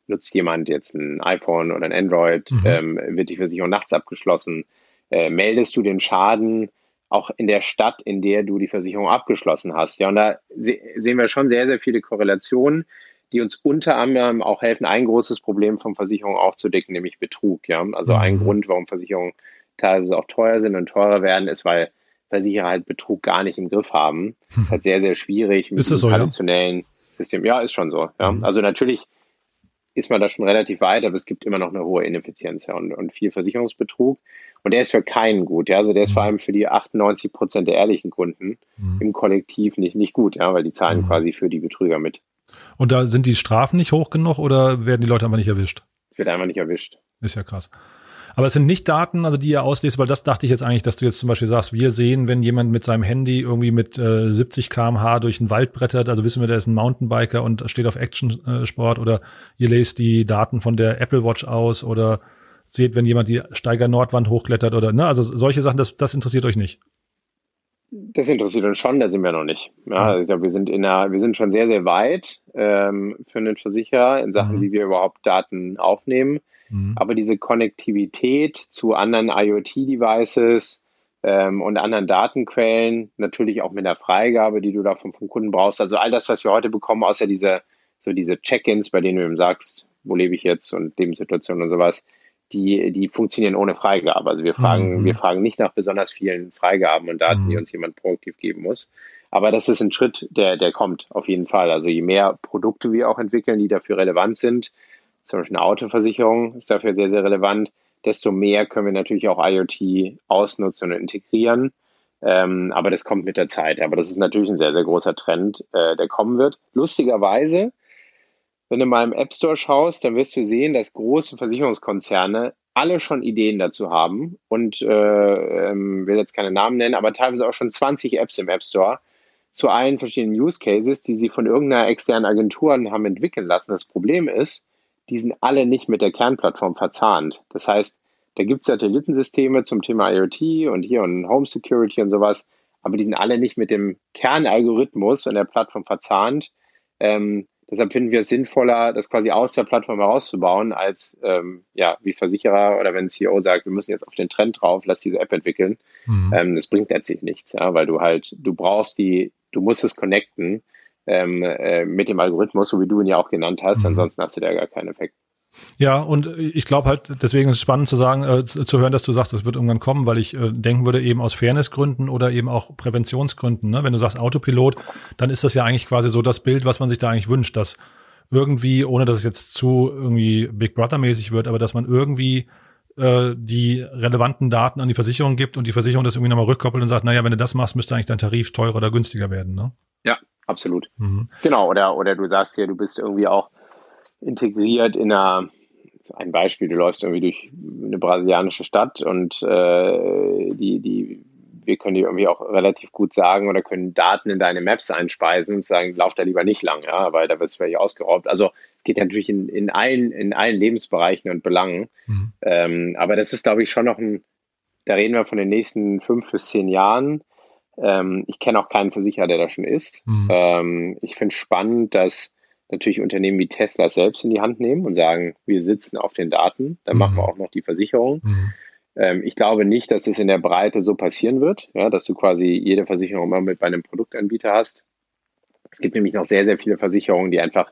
nutzt jemand jetzt ein iPhone oder ein Android, mhm. ähm, wird die Versicherung nachts abgeschlossen, äh, meldest du den Schaden auch in der Stadt, in der du die Versicherung abgeschlossen hast. Ja, und da se sehen wir schon sehr, sehr viele Korrelationen, die uns unter anderem auch helfen, ein großes Problem von Versicherungen aufzudecken, nämlich Betrug. Ja, also mhm. ein Grund, warum Versicherungen teilweise auch teuer sind und teurer werden, ist, weil Versicherer halt Betrug gar nicht im Griff haben. Das ist halt sehr, sehr schwierig mit ist so, traditionellen ja? System. Ja, ist schon so. Ja. Mhm. Also natürlich ist man da schon relativ weit, aber es gibt immer noch eine hohe Ineffizienz ja, und, und viel Versicherungsbetrug. Und der ist für keinen gut. Ja. Also der ist vor mhm. allem für die 98 Prozent der ehrlichen Kunden mhm. im Kollektiv nicht, nicht gut, ja, weil die zahlen mhm. quasi für die Betrüger mit. Und da sind die Strafen nicht hoch genug oder werden die Leute einfach nicht erwischt? Es wird einfach nicht erwischt. Ist ja krass. Aber es sind nicht Daten, also die ihr auslest, weil das dachte ich jetzt eigentlich, dass du jetzt zum Beispiel sagst, wir sehen, wenn jemand mit seinem Handy irgendwie mit äh, 70 kmh durch den Wald brettert, also wissen wir, der ist ein Mountainbiker und steht auf Action-Sport oder ihr lest die Daten von der Apple Watch aus oder seht, wenn jemand die Steiger Nordwand hochklettert oder, ne, also solche Sachen, das, das interessiert euch nicht. Das interessiert uns schon, da sind wir noch nicht. Ja, ich glaube, wir sind in der, wir sind schon sehr, sehr weit ähm, für einen Versicherer in Sachen, mhm. wie wir überhaupt Daten aufnehmen. Mhm. Aber diese Konnektivität zu anderen IoT-Devices ähm, und anderen Datenquellen, natürlich auch mit der Freigabe, die du da vom, vom Kunden brauchst. Also all das, was wir heute bekommen, außer diese, so diese Check-ins, bei denen du ihm sagst, wo lebe ich jetzt und Lebenssituation und sowas, die, die funktionieren ohne Freigabe. Also wir fragen, mhm. wir fragen nicht nach besonders vielen Freigaben und Daten, mhm. die uns jemand proaktiv geben muss. Aber das ist ein Schritt, der, der kommt auf jeden Fall. Also je mehr Produkte wir auch entwickeln, die dafür relevant sind, zum Beispiel eine Autoversicherung ist dafür sehr, sehr relevant, desto mehr können wir natürlich auch IoT ausnutzen und integrieren. Ähm, aber das kommt mit der Zeit. Aber das ist natürlich ein sehr, sehr großer Trend, äh, der kommen wird. Lustigerweise, wenn du mal im App Store schaust, dann wirst du sehen, dass große Versicherungskonzerne alle schon Ideen dazu haben und äh, ähm, will jetzt keine Namen nennen, aber teilweise auch schon 20 Apps im App Store zu allen verschiedenen Use Cases, die sie von irgendeiner externen Agentur haben entwickeln lassen. Das Problem ist, die sind alle nicht mit der Kernplattform verzahnt. Das heißt, da gibt es Satellitensysteme zum Thema IoT und hier und Home Security und sowas, aber die sind alle nicht mit dem Kernalgorithmus und der Plattform verzahnt. Ähm, deshalb finden wir es sinnvoller, das quasi aus der Plattform herauszubauen, als ähm, ja, wie Versicherer oder wenn ein CEO sagt, wir müssen jetzt auf den Trend drauf, lass diese App entwickeln. Mhm. Ähm, das bringt letztlich nichts, ja, weil du halt, du brauchst die, du musst es connecten ähm, äh, mit dem Algorithmus, so wie du ihn ja auch genannt hast. Mhm. Ansonsten hast du da gar keinen Effekt. Ja, und ich glaube halt, deswegen ist es spannend zu sagen, äh, zu, hören, dass du sagst, das wird irgendwann kommen, weil ich äh, denken würde, eben aus Fairnessgründen oder eben auch Präventionsgründen. Ne? Wenn du sagst Autopilot, dann ist das ja eigentlich quasi so das Bild, was man sich da eigentlich wünscht, dass irgendwie, ohne dass es jetzt zu irgendwie Big Brother-mäßig wird, aber dass man irgendwie äh, die relevanten Daten an die Versicherung gibt und die Versicherung das irgendwie nochmal rückkoppelt und sagt, naja, wenn du das machst, müsste eigentlich dein Tarif teurer oder günstiger werden. Ne? Ja, absolut. Mhm. Genau, oder, oder du sagst hier, du bist irgendwie auch integriert in einer, ein Beispiel, du läufst irgendwie durch eine brasilianische Stadt und äh, die, die, wir können dir irgendwie auch relativ gut sagen oder können Daten in deine Maps einspeisen und sagen, lauf da lieber nicht lang, ja, weil da wirst du vielleicht ausgeraubt. Also geht natürlich in, in, allen, in allen Lebensbereichen und Belangen. Mhm. Ähm, aber das ist, glaube ich, schon noch ein, da reden wir von den nächsten fünf bis zehn Jahren. Ähm, ich kenne auch keinen Versicherer, der da schon ist. Mhm. Ähm, ich finde spannend, dass natürlich Unternehmen wie Tesla selbst in die Hand nehmen und sagen, wir sitzen auf den Daten, dann mhm. machen wir auch noch die Versicherung. Mhm. Ähm, ich glaube nicht, dass es in der Breite so passieren wird, ja, dass du quasi jede Versicherung immer mit bei einem Produktanbieter hast. Es gibt nämlich noch sehr, sehr viele Versicherungen, die einfach,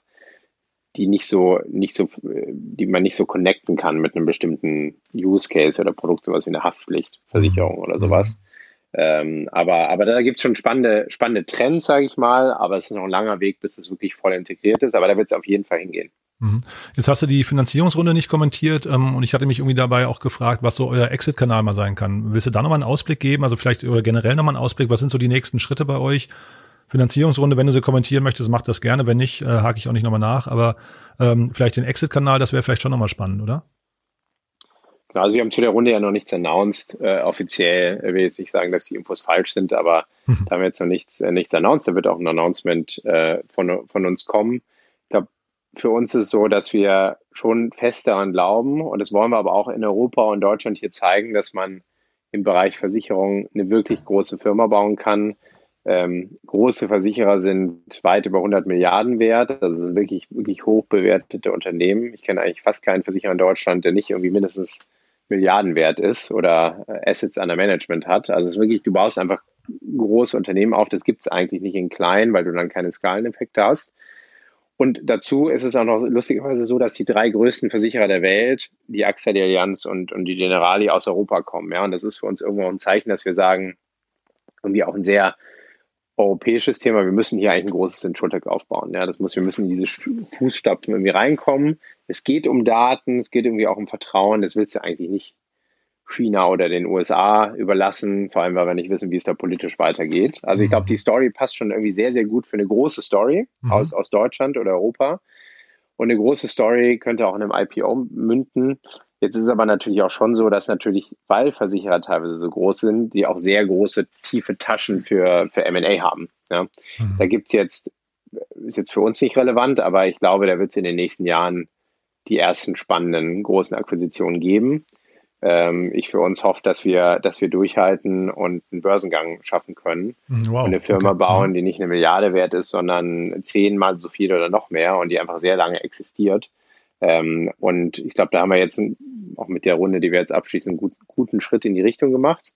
die nicht so, nicht so, die man nicht so connecten kann mit einem bestimmten Use Case oder Produkt, sowas wie eine Haftpflichtversicherung oder sowas. Mhm. Ähm, aber, aber da gibt es schon spannende, spannende Trends, sage ich mal, aber es ist noch ein langer Weg, bis es wirklich voll integriert ist, aber da wird es auf jeden Fall hingehen. Mhm. Jetzt hast du die Finanzierungsrunde nicht kommentiert ähm, und ich hatte mich irgendwie dabei auch gefragt, was so euer Exit-Kanal mal sein kann. Willst du da nochmal einen Ausblick geben? Also vielleicht oder generell nochmal einen Ausblick, was sind so die nächsten Schritte bei euch? Finanzierungsrunde, wenn du sie kommentieren möchtest, mach das gerne. Wenn nicht, äh, hake ich auch nicht nochmal nach. Aber ähm, vielleicht den Exit-Kanal, das wäre vielleicht schon nochmal spannend, oder? Genau, also wir haben zu der Runde ja noch nichts announced, äh, offiziell. Ich will jetzt nicht sagen, dass die Infos falsch sind, aber mhm. da haben wir jetzt noch nichts, äh, nichts announced. Da wird auch ein Announcement äh, von, von uns kommen. Ich glaube, für uns ist es so, dass wir schon fest daran glauben, und das wollen wir aber auch in Europa und Deutschland hier zeigen, dass man im Bereich Versicherung eine wirklich große Firma bauen kann. Ähm, große Versicherer sind weit über 100 Milliarden wert. Also sind wirklich, wirklich hoch bewertete Unternehmen. Ich kenne eigentlich fast keinen Versicherer in Deutschland, der nicht irgendwie mindestens Milliarden wert ist oder äh, Assets under Management hat. Also es ist wirklich, du baust einfach große Unternehmen auf. Das gibt es eigentlich nicht in klein, weil du dann keine Skaleneffekte hast. Und dazu ist es auch noch lustigerweise so, dass die drei größten Versicherer der Welt, die AXA, die Allianz und, und die Generali aus Europa kommen. Ja, und das ist für uns irgendwo ein Zeichen, dass wir sagen, irgendwie auch ein sehr europäisches Thema. Wir müssen hier eigentlich ein großes Insurtech aufbauen. Ja, das muss, wir müssen in diese Fußstapfen irgendwie reinkommen. Es geht um Daten, es geht irgendwie auch um Vertrauen. Das willst du eigentlich nicht China oder den USA überlassen, vor allem weil wir nicht wissen, wie es da politisch weitergeht. Also ich glaube, mhm. die Story passt schon irgendwie sehr, sehr gut für eine große Story mhm. aus, aus Deutschland oder Europa. Und eine große Story könnte auch in einem IPO münden. Jetzt ist es aber natürlich auch schon so, dass natürlich, weil Versicherer teilweise so groß sind, die auch sehr große, tiefe Taschen für, für MA haben. Ja. Mhm. Da gibt es jetzt, ist jetzt für uns nicht relevant, aber ich glaube, da wird es in den nächsten Jahren die ersten spannenden großen Akquisitionen geben ähm, ich für uns hoffe, dass wir, dass wir durchhalten und einen Börsengang schaffen können. Hm, wow, und eine Firma okay. bauen, die nicht eine Milliarde wert ist, sondern zehnmal so viel oder noch mehr und die einfach sehr lange existiert. Ähm, und ich glaube, da haben wir jetzt auch mit der Runde, die wir jetzt abschließen, einen gut, guten Schritt in die Richtung gemacht.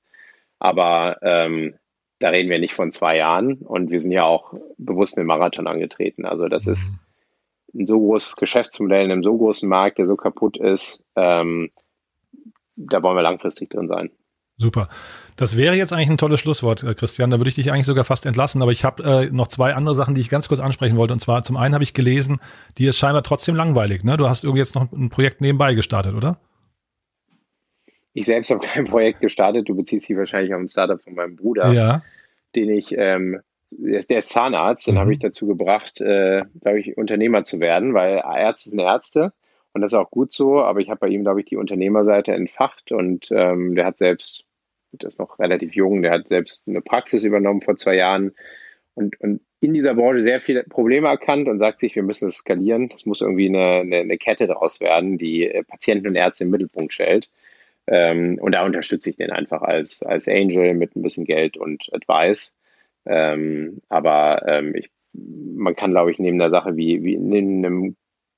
Aber ähm, da reden wir nicht von zwei Jahren und wir sind ja auch bewusst einen Marathon angetreten. Also das mhm. ist ein so großes Geschäftsmodell in einem so großen Markt, der so kaputt ist. Ähm, da wollen wir langfristig drin sein. Super. Das wäre jetzt eigentlich ein tolles Schlusswort, äh, Christian. Da würde ich dich eigentlich sogar fast entlassen. Aber ich habe äh, noch zwei andere Sachen, die ich ganz kurz ansprechen wollte. Und zwar zum einen habe ich gelesen, die ist scheinbar trotzdem langweilig. Ne? Du hast irgendwie jetzt noch ein Projekt nebenbei gestartet, oder? Ich selbst habe kein Projekt gestartet. Du beziehst dich wahrscheinlich auf ein Startup von meinem Bruder, ja. den ich, ähm, der ist Zahnarzt, den mhm. habe ich dazu gebracht, äh, glaube ich, Unternehmer zu werden, weil Ärzte sind Ärzte. Und das ist auch gut so, aber ich habe bei ihm, glaube ich, die Unternehmerseite entfacht und ähm, der hat selbst, das ist noch relativ jung, der hat selbst eine Praxis übernommen vor zwei Jahren und, und in dieser Branche sehr viele Probleme erkannt und sagt sich, wir müssen es skalieren. Das muss irgendwie eine, eine, eine Kette daraus werden, die äh, Patienten und Ärzte im Mittelpunkt stellt. Ähm, und da unterstütze ich den einfach als, als Angel mit ein bisschen Geld und Advice. Ähm, aber ähm, ich, man kann, glaube ich, neben der Sache wie, wie in einem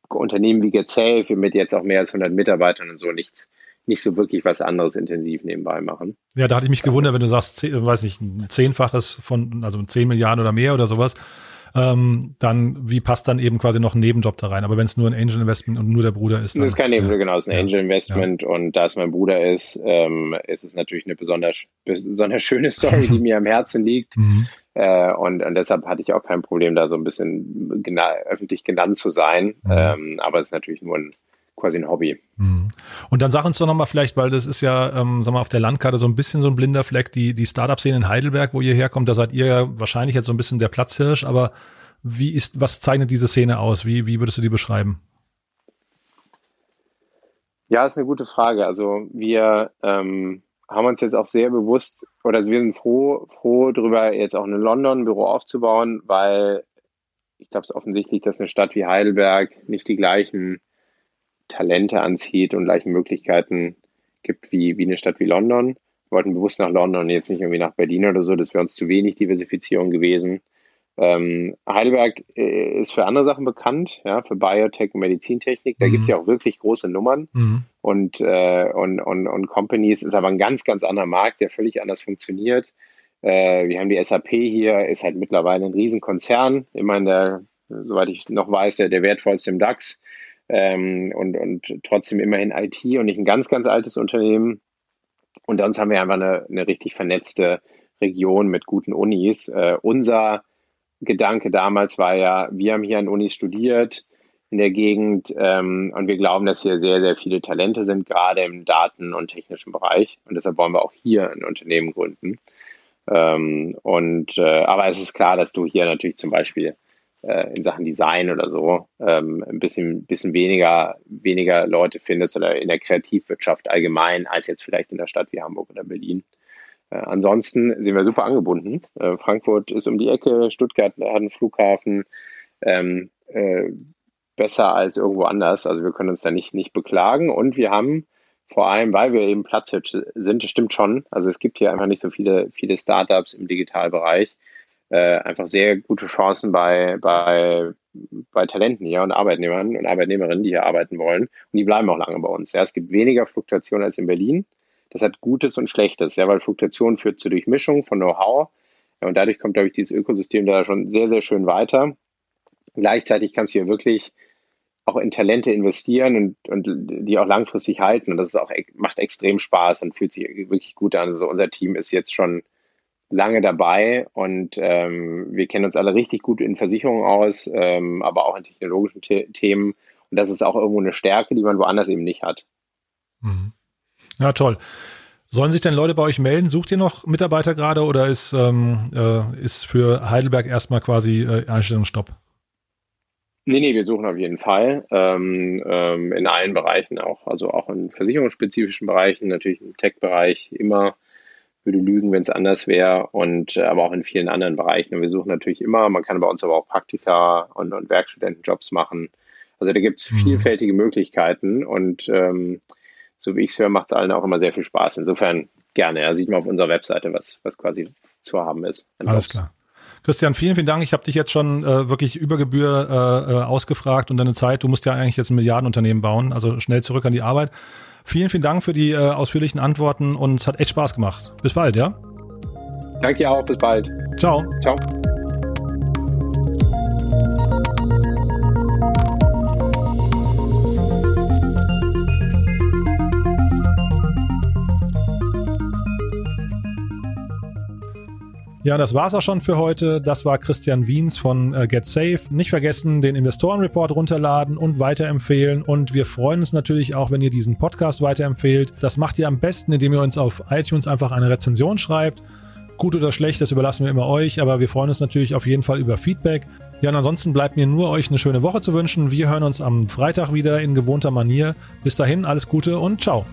Unternehmen wie GetSafe mit jetzt auch mehr als 100 Mitarbeitern und so nichts, nicht so wirklich was anderes intensiv nebenbei machen. Ja, da hatte ich mich gewundert, wenn du sagst, weiß nicht, ein Zehnfaches von, also 10 Milliarden oder mehr oder sowas. Ähm, dann, wie passt dann eben quasi noch ein Nebenjob da rein? Aber wenn es nur ein Angel Investment und nur der Bruder ist, dann. Das ist kein Nebenjob, ja. genau, es ist ein Angel Investment ja. und da es mein Bruder ist, ähm, ist es natürlich eine besonders, besonders schöne Story, die mir am Herzen liegt. Mhm. Äh, und, und deshalb hatte ich auch kein Problem, da so ein bisschen gena öffentlich genannt zu sein. Mhm. Ähm, aber es ist natürlich nur ein quasi ein Hobby. Mhm. Und dann sag uns doch nochmal vielleicht, weil das ist ja, ähm, sag mal, auf der Landkarte so ein bisschen so ein blinder Fleck, die, die Startup-Szene in Heidelberg, wo ihr herkommt, da seid ihr ja wahrscheinlich jetzt so ein bisschen der Platzhirsch, aber wie ist, was zeichnet diese Szene aus? Wie, wie würdest du die beschreiben? Ja, ist eine gute Frage. Also wir ähm, haben uns jetzt auch sehr bewusst, oder wir sind froh, froh darüber, jetzt auch in London ein Büro aufzubauen, weil ich glaube es offensichtlich, dass eine Stadt wie Heidelberg nicht die gleichen Talente anzieht und gleichen Möglichkeiten gibt wie, wie eine Stadt wie London. Wir wollten bewusst nach London und jetzt nicht irgendwie nach Berlin oder so, das wäre uns zu wenig Diversifizierung gewesen. Ähm, Heidelberg äh, ist für andere Sachen bekannt, ja, für Biotech und Medizintechnik. Da mhm. gibt es ja auch wirklich große Nummern mhm. und, äh, und, und, und Companies ist aber ein ganz, ganz anderer Markt, der völlig anders funktioniert. Äh, wir haben die SAP hier, ist halt mittlerweile ein Riesenkonzern, immer in der, soweit ich noch weiß, der, der wertvollste im DAX ähm, und, und trotzdem immerhin IT und nicht ein ganz, ganz altes Unternehmen. Und sonst haben wir einfach eine, eine richtig vernetzte Region mit guten Unis. Äh, unser Gedanke damals war ja, wir haben hier an Unis studiert in der Gegend ähm, und wir glauben, dass hier sehr, sehr viele Talente sind, gerade im Daten- und technischen Bereich. Und deshalb wollen wir auch hier ein Unternehmen gründen. Ähm, und äh, aber es ist klar, dass du hier natürlich zum Beispiel äh, in Sachen Design oder so ähm, ein bisschen, bisschen weniger, weniger Leute findest oder in der Kreativwirtschaft allgemein als jetzt vielleicht in der Stadt wie Hamburg oder Berlin. Äh, ansonsten sind wir super angebunden. Äh, Frankfurt ist um die Ecke, Stuttgart hat einen Flughafen. Ähm, äh, besser als irgendwo anders. Also wir können uns da nicht, nicht beklagen. Und wir haben vor allem, weil wir eben Platzhirsch sind, das stimmt schon. Also es gibt hier einfach nicht so viele, viele Startups im Digitalbereich. Äh, einfach sehr gute Chancen bei, bei, bei Talenten hier und Arbeitnehmern und Arbeitnehmerinnen, die hier arbeiten wollen. Und die bleiben auch lange bei uns. Ja, es gibt weniger Fluktuation als in Berlin. Das hat Gutes und Schlechtes, ja, weil Fluktuation führt zur Durchmischung von Know-how. Ja, und dadurch kommt, glaube ich, dieses Ökosystem da schon sehr, sehr schön weiter. Gleichzeitig kannst du hier wirklich auch in Talente investieren und, und die auch langfristig halten. Und das ist auch, macht extrem Spaß und fühlt sich wirklich gut an. Also unser Team ist jetzt schon lange dabei und ähm, wir kennen uns alle richtig gut in Versicherungen aus, ähm, aber auch in technologischen The Themen. Und das ist auch irgendwo eine Stärke, die man woanders eben nicht hat. Mhm. Ja, toll. Sollen sich denn Leute bei euch melden? Sucht ihr noch Mitarbeiter gerade oder ist, ähm, äh, ist für Heidelberg erstmal quasi äh, Einstellungsstopp? Nee, nee, wir suchen auf jeden Fall ähm, ähm, in allen Bereichen auch, also auch in versicherungsspezifischen Bereichen, natürlich im Tech-Bereich immer würde lügen, wenn es anders wäre und äh, aber auch in vielen anderen Bereichen. Und wir suchen natürlich immer, man kann bei uns aber auch Praktika und, und Werkstudentenjobs machen. Also da gibt es mhm. vielfältige Möglichkeiten und ähm, so wie ich es höre, macht es allen auch immer sehr viel Spaß. Insofern gerne. Ja, sieht man auf unserer Webseite, was, was quasi zu haben ist. Alles Jobs. klar. Christian, vielen, vielen Dank. Ich habe dich jetzt schon äh, wirklich über Gebühr äh, äh, ausgefragt und deine Zeit. Du musst ja eigentlich jetzt ein Milliardenunternehmen bauen, also schnell zurück an die Arbeit. Vielen, vielen Dank für die äh, ausführlichen Antworten und es hat echt Spaß gemacht. Bis bald, ja? Danke dir auch, bis bald. Ciao. Ciao. Ja, das war's auch schon für heute. Das war Christian Wiens von äh, Get Safe. Nicht vergessen, den Investorenreport runterladen und weiterempfehlen. Und wir freuen uns natürlich auch, wenn ihr diesen Podcast weiterempfehlt. Das macht ihr am besten, indem ihr uns auf iTunes einfach eine Rezension schreibt. Gut oder schlecht, das überlassen wir immer euch, aber wir freuen uns natürlich auf jeden Fall über Feedback. Ja, und ansonsten bleibt mir nur euch eine schöne Woche zu wünschen. Wir hören uns am Freitag wieder in gewohnter Manier. Bis dahin, alles Gute und ciao.